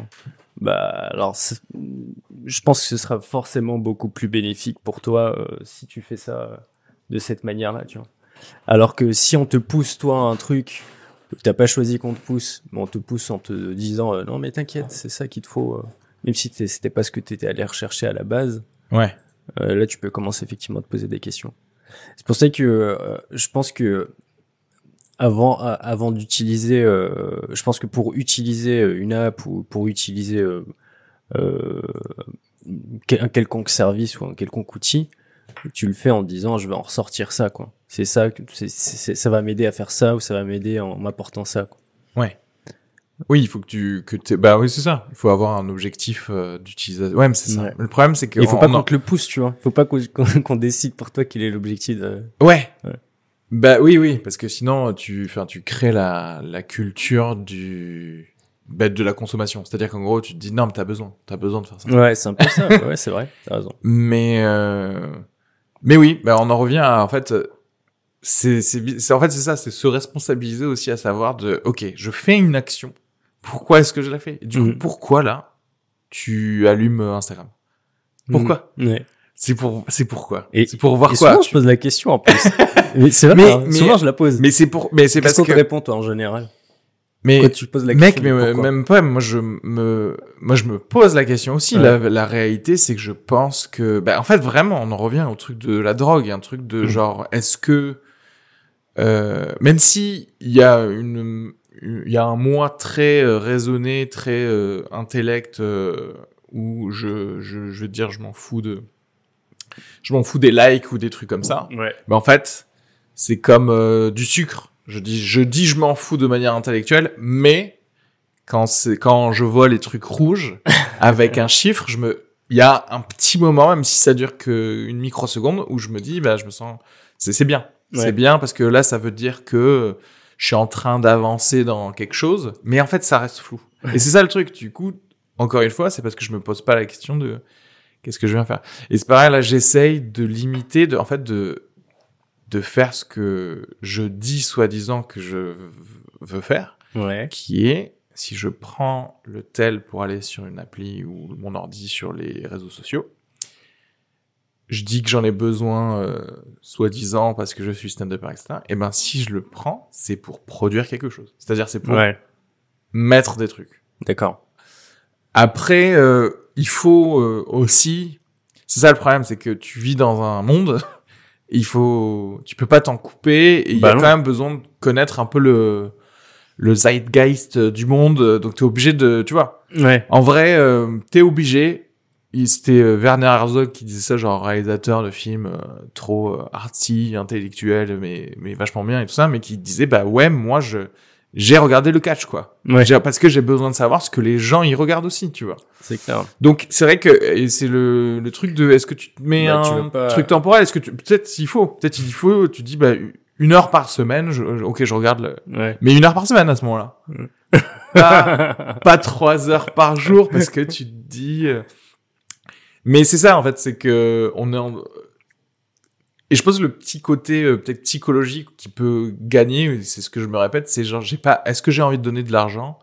bah alors je pense que ce sera forcément beaucoup plus bénéfique pour toi euh, si tu fais ça euh, de cette manière-là, tu vois. Alors que si on te pousse toi un truc que t'as pas choisi qu'on te pousse, mais on te pousse en te disant euh, non mais t'inquiète, c'est ça qu'il te faut, euh, même si c'était pas ce que t'étais allé rechercher à la base. Ouais. Euh, là, tu peux commencer effectivement à te poser des questions. C'est pour ça que euh, je pense que avant, avant d'utiliser, euh, je pense que pour utiliser une app ou pour utiliser un quelconque service ou un quelconque outil, tu le fais en te disant je vais en ressortir ça quoi. C'est ça, que- c'est, c'est- ça va m'aider à faire ça ou ça va m'aider en m'apportant ça. Quoi. Ouais. Oui, il faut que tu que bah oui c'est ça. Il faut avoir un objectif euh, d'utilisation. Ouais, mais c'est ça. Ouais. Le problème c'est que Il faut pas on qu'on en- te le pousse, tu vois. Faut pas qu'on décide pour toi qu'il est l'objectif. De... Ouais. Ouais. Bah oui oui parce que sinon tu enfin tu crées la la culture du bah, de la consommation. C'est-à-dire qu'en gros tu te dis non mais t'as besoin t'as besoin de faire ça. Ouais, c'est un peu ça. ouais, c'est vrai. T'as raison. Mais euh... mais oui, bah on en revient à en fait euh, c'est c'est bi- c'est- en fait c'est ça, c'est se responsabiliser aussi à savoir de OK, je fais une action. Pourquoi est-ce que je la fais? Et Du coup, Mhm. pourquoi là tu allumes euh, Instagram? Pourquoi? Ouais. C'est pour c'est pourquoi Et- C'est pour voir Et quoi? souvent, je pose la question en plus. mais c'est vrai. Mais- hein. mais- souvent, je la pose. Mais c'est pour mais c'est Qu'est-ce parce qu'on que te répond toi en général? Mais Quand tu poses la Mec, question mais euh, même pas. Moi, je me, moi, je me pose la question aussi. Ouais. La, la réalité, c'est que je pense que, bah, en fait, vraiment, on en revient au truc de la drogue, un truc de Mhm. genre, est-ce que, euh, même si il y a une, il y a un moi très euh, raisonné, très euh, intellect, euh, où je, je, je veux dire, je m'en fous de, je m'en fous des likes ou des trucs comme ça. Ouais. Mais en fait, c'est comme euh, du sucre. Je dis, je dis, je m'en fous de manière intellectuelle, mais quand c'est quand je vois les trucs rouges avec un chiffre, je me, il y a un petit moment, même si ça dure que une microseconde, où je me dis, bah, je me sens, c'est c'est bien, Ouais. c'est bien parce que là, ça veut dire que je suis en train d'avancer dans quelque chose, mais en fait, ça reste flou. Et c'est ça le truc. Du coup, encore une fois, c'est parce que je me pose pas la question de qu'est-ce que je viens faire. Et c'est pareil, là, j'essaye de limiter, de, en fait, de, de faire ce que je dis soi-disant que je veux faire, Ouais. qui est, si je prends le tel pour aller sur une appli ou mon ordi sur les réseaux sociaux, je dis que j'en ai besoin, euh, soi-disant, parce que je suis stand-up, etc. Et ben, si je le prends, c'est pour produire quelque chose. C'est-à-dire, c'est pour Ouais. mettre des trucs. D'accord. Après, euh, il faut euh, aussi. C'est ça le problème, c'est que tu vis dans un monde. Il faut, tu peux pas t'en couper. Et il y Bah a non. quand même besoin de connaître un peu le le zeitgeist du monde. Donc t'es obligé de, tu vois. Ouais. En vrai, euh, t'es obligé. C'était euh, Werner Herzog qui disait ça, genre réalisateur de films euh, trop euh, arty, intellectuel, mais mais vachement bien et tout ça, mais qui disait bah ouais, moi je j'ai regardé le catch quoi. Ouais. Parce que j'ai besoin de savoir ce que les gens y regardent aussi, tu vois. C'est clair. Donc c'est vrai que et c'est le, le truc de est-ce que tu te mets Bah, un pas- truc temporel? Est-ce que tu peut-être s'il faut peut-être il faut tu dis bah une heure par semaine je, je- ok je regarde le... Ouais. mais une heure par semaine à ce moment-là pas, pas trois heures par jour parce que tu te dis euh, mais c'est ça en fait c'est que on est en... et je pense le petit côté euh, peut-être psychologique qui peut gagner c'est ce que je me répète c'est genre j'ai pas est-ce que j'ai envie de donner de l'argent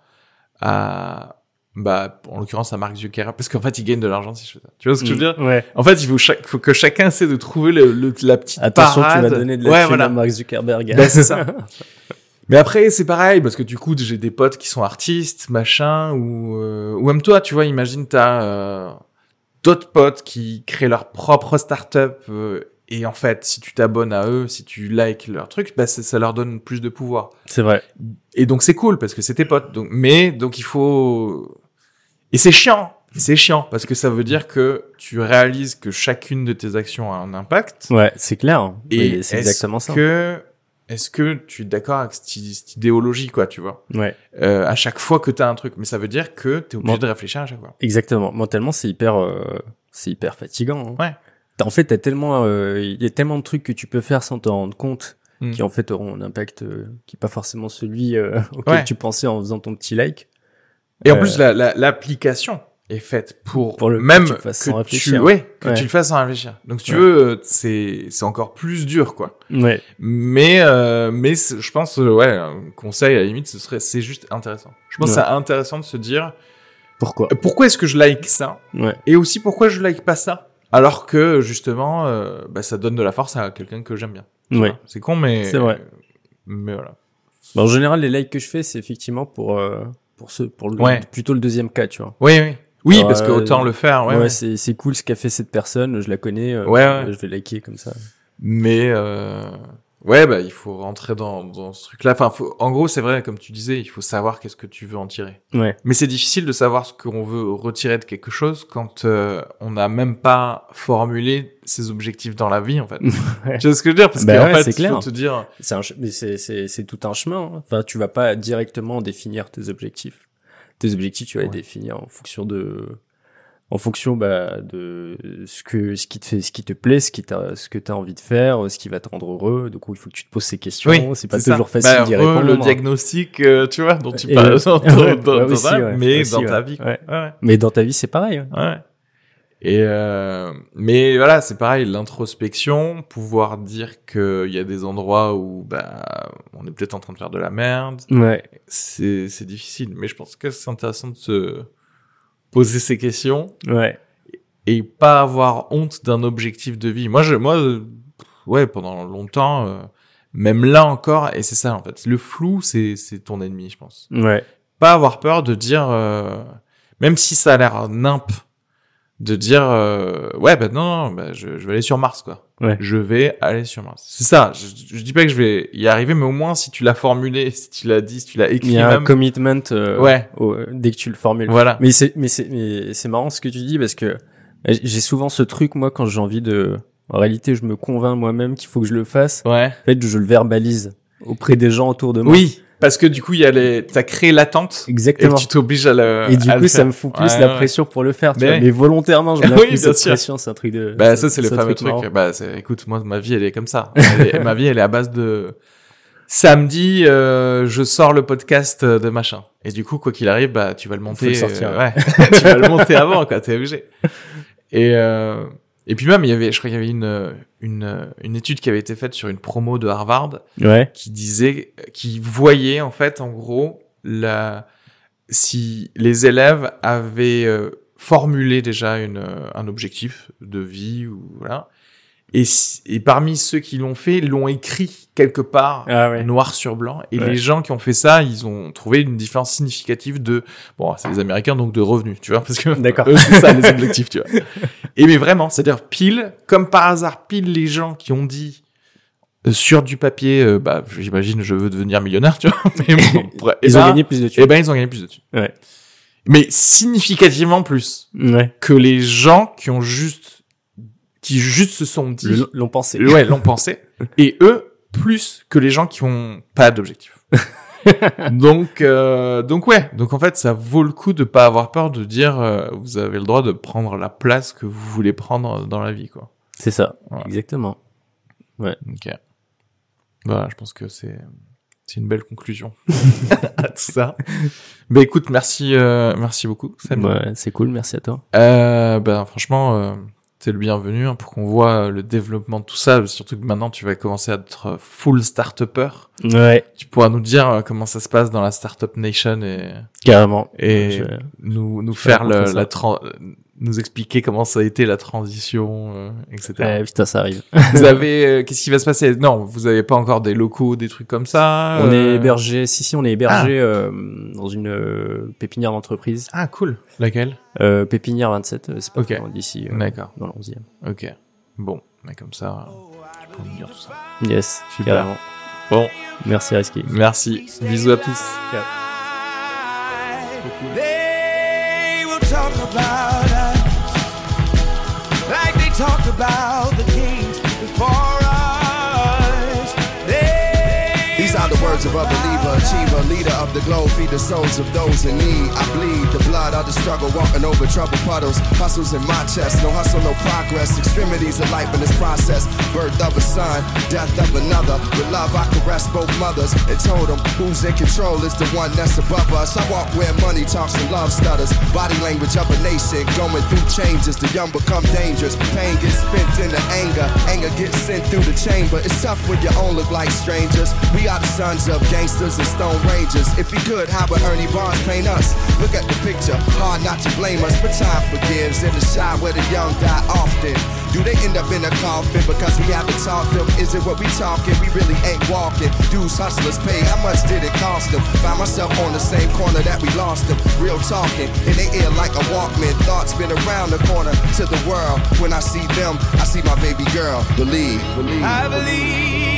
à bah en l'occurrence à Mark Zuckerberg parce qu'en fait il gagne de l'argent si je fais ça tu vois ce que je veux dire? Ouais. en fait il faut, chaque, faut que chacun essaie de trouver le, le- la petite Attention, parade tu vas donner de la ouais thune voilà à Mark Zuckerberg. Ben, c'est ça. Mais après, c'est pareil, parce que du coup, j'ai des potes qui sont artistes, machin, ou, euh, ou même toi, tu vois, imagine, t'as euh, d'autres potes qui créent leur propre start-up, euh, et en fait, si tu t'abonnes à eux, si tu likes leur truc, bah, ça, leur donne plus de pouvoir. C'est vrai. Et donc, c'est cool, parce que c'est tes potes. Donc, mais, donc, il faut... Et c'est chiant, c'est chiant, parce que ça veut dire que tu réalises que chacune de tes actions a un impact, Ouais, c'est clair. et Mais c'est exactement ça. Que, est-ce que tu es d'accord avec cette, cette idéologie, quoi, tu vois? Ouais. euh, À chaque fois que tu as un truc, mais ça veut dire que tu es obligé de réfléchir à chaque fois. Exactement. Mentalement, c'est hyper, euh, c'est hyper fatigant. hein. Ouais. En fait, t'as tellement, euh, il y a tellement de trucs que tu peux faire sans t'en rendre compte, Mm. qui en fait auront un impact euh, qui est pas forcément celui euh, auquel Ouais. tu pensais en faisant ton petit like. Et en Euh, plus, la- la- l'application est faite pour, Pour le- même que tu fasses sans tu, ouais, que Ouais. tu le fasses sans réfléchir. Donc, si tu veux, euh, c'est c'est encore plus dur, quoi. Ouais. Mais euh, mais je pense, ouais, un conseil à la limite, ce serait, c'est juste intéressant. Je pense que c'est intéressant de se dire, Pourquoi? Pourquoi est-ce que je like ça? Ouais. Et aussi, pourquoi je like pas ça? Alors que, justement, euh, bah, ça donne de la force à quelqu'un que j'aime bien. Ouais. C'est con, mais... C'est vrai. Mais voilà. Bah, en général, les likes que je fais, c'est effectivement pour euh, pour ce pour le Ouais. plutôt le deuxième cas, tu vois. Oui, oui. Oui, Alors, parce que euh, autant le faire, ouais. Ouais, c'est c'est cool ce qu'a fait cette personne, je la connais, euh, Ouais, ouais. je vais liker comme ça. Mais euh, ouais, bah il faut rentrer dans, dans ce truc-là. Enfin, faut, en gros, c'est vrai, comme tu disais, il faut savoir qu'est-ce que tu veux en tirer. Ouais. Mais c'est difficile de savoir ce qu'on veut retirer de quelque chose quand euh, on n'a même pas formulé ses objectifs dans la vie, en fait. Ouais. Tu vois ce que je veux dire? Parce Bah qu'en ouais, fait, c'est il clair. faut te dire... C'est un mais c'est c'est c'est tout un chemin. hein. Enfin, tu vas pas directement définir tes objectifs. tes objectifs, tu vas les définir en fonction de, en fonction bah, de ce que ce qui te fait, ce qui te plaît, ce qui t'a, ce que t'as envie de faire, ce qui va te rendre heureux. Donc il faut que tu te poses ces questions. c'est pas ça. toujours facile Bah, d'y re, répondre. Le diagnostic, euh, tu vois, dont tu parles le- dans, ça, mais dans ta vie. quoi. Ouais. Ouais. Mais dans ta vie, c'est pareil. hein. Ouais. Et euh, mais voilà, c'est pareil, l'introspection, pouvoir dire qu'il y a des endroits où bah on est peut-être en train de faire de la merde, Ouais. c'est c'est difficile. Mais je pense que c'est intéressant de se poser ces questions Ouais. et pas avoir honte d'un objectif de vie. Moi, je, moi, euh, ouais, pendant longtemps, euh, même là encore, et c'est ça en fait, le flou, c'est c'est ton ennemi, je pense Ouais. pas avoir peur de dire, euh, même si ça a l'air nimp, de dire, ouais, bah non, non, bah, je, je vais aller sur Mars, quoi. Ouais. Je vais aller sur Mars. C'est ça. Je, je dis pas que je vais y arriver, mais au moins si tu l'as formulé, si tu l'as dit, si tu l'as Il écrit y a un commitment. euh, Ouais. au- dès que tu le formules. Voilà. Mais c'est mais c'est mais c'est marrant ce que tu dis parce que j'ai souvent ce truc moi quand j'ai envie de en réalité je me convainc moi-même qu'il faut que je le fasse. Ouais. En fait, je le verbalise auprès des gens autour de moi. Oui. Parce que du coup, il y a les, t'as créé l'attente. Et Exactement. que tu t'obliges à le. Et du coup, ça me fout plus Ouais, la pression pour le faire. Tu Mais- vois. Mais volontairement, je me Oui, cette sûr. pression. C'est un truc de. Bah, ça, c'est le fameux truc. marrant. Bah, écoute, moi, ma vie, elle est comme ça. Est- ma vie, elle est à base de samedi, euh, je sors le podcast de machin. Et du coup, quoi qu'il arrive, bah, tu vas le monter. le sortir. euh, ouais. tu vas le monter avant, quoi. T'es obligé. Et, euh, et puis même, il y avait, je crois qu'il y avait une, une, une étude qui avait été faite sur une promo de Harvard Ouais. qui disait, qui voyait, en fait, en gros, la, si les élèves avaient euh, formulé déjà une, un objectif de vie ou voilà, et, et parmi ceux qui l'ont fait, l'ont écrit quelque part Ah ouais. noir sur blanc. Et Ouais. les gens qui ont fait ça, ils ont trouvé une différence significative de, bon, c'est les Américains donc de revenus, tu vois, parce que eux, c'est ça les objectifs, tu vois. Et mais vraiment, c'est-à-dire pile, comme par hasard, pile les gens qui ont dit euh, sur du papier, euh, bah, j'imagine, je veux devenir millionnaire, tu vois. Mais bon, pour- eh Ils ont ben- gagné plus de Eh thunes. ben, ils ont gagné plus de thunes. Ouais. Mais significativement plus Ouais. que les gens qui ont juste, qui juste se sont dit, L'ont pensé. ouais, l'ont pensé. Et eux, plus que les gens qui ont pas d'objectif. donc, euh, donc ouais. Donc en fait, ça vaut le coup de pas avoir peur de dire, euh, vous avez le droit de prendre la place que vous voulez prendre dans la vie, quoi. C'est ça. Voilà. Exactement. Ok. Voilà, je pense que c'est c'est une belle conclusion à tout ça. Bah écoute, merci euh, merci beaucoup. Sam. Ouais, c'est cool. Merci à toi. Euh, ben franchement, euh, t'es le bienvenu hein, pour qu'on voit euh, le développement de tout ça. Surtout que maintenant, tu vas commencer à être full start-upper. Ouais. Tu pourras nous dire euh, comment ça se passe dans la startup nation et Carrément. et Je- nous nous faire le, la nous expliquer comment ça a été la transition, euh, etc. Ouais, putain, ça arrive. Vous avez euh, qu'est-ce qui va se passer? Non, vous avez pas encore des locaux, des trucs comme ça. On est euh, hébergé, si si, on est hébergé euh, dans une euh, pépinière d'entreprise. Ah cool. Laquelle? Euh, pépinière 27, euh, c'est pas Ok. très loin d'ici, euh, D'accord. dans le 11e. Ok. Bon, mais comme ça, tu peux nous dire tout ça. Yes, Super. carrément. Bon, Merci Reski. merci. Bisous à tous. They will about the kings before us. They These are the words of believer, achiever, leader of the globe, feed the souls of those in need. I bleed the blood of the struggle, walking over troubled puddles. Hustles in my chest, no hustle, no progress. Extremities of life in this process. Birth of a son, death of another. With love, I caress both mothers and told them who's in control is the one that's above us. I walk where money talks and love stutters. Body language of a nation, going through changes. The young become dangerous. Pain gets spent into anger. Anger gets sent through the chamber. It's tough when you own look like strangers. We are the sons of gangsters and stone rangers. If he could, how would Ernie Barnes paint us? Look at the picture, hard not to blame us, but time forgives. In the shot where the young die often. Do they end up in a coffin because we haven't talked them? Is it what we talking? We really ain't walking. Dudes, hustlers pay. How much did it cost them? Find myself on the same corner that we lost them. Real talking in their ear like a Walkman. Thoughts been around the corner to the world. When I see them, I see my baby girl. Believe, believe. I believe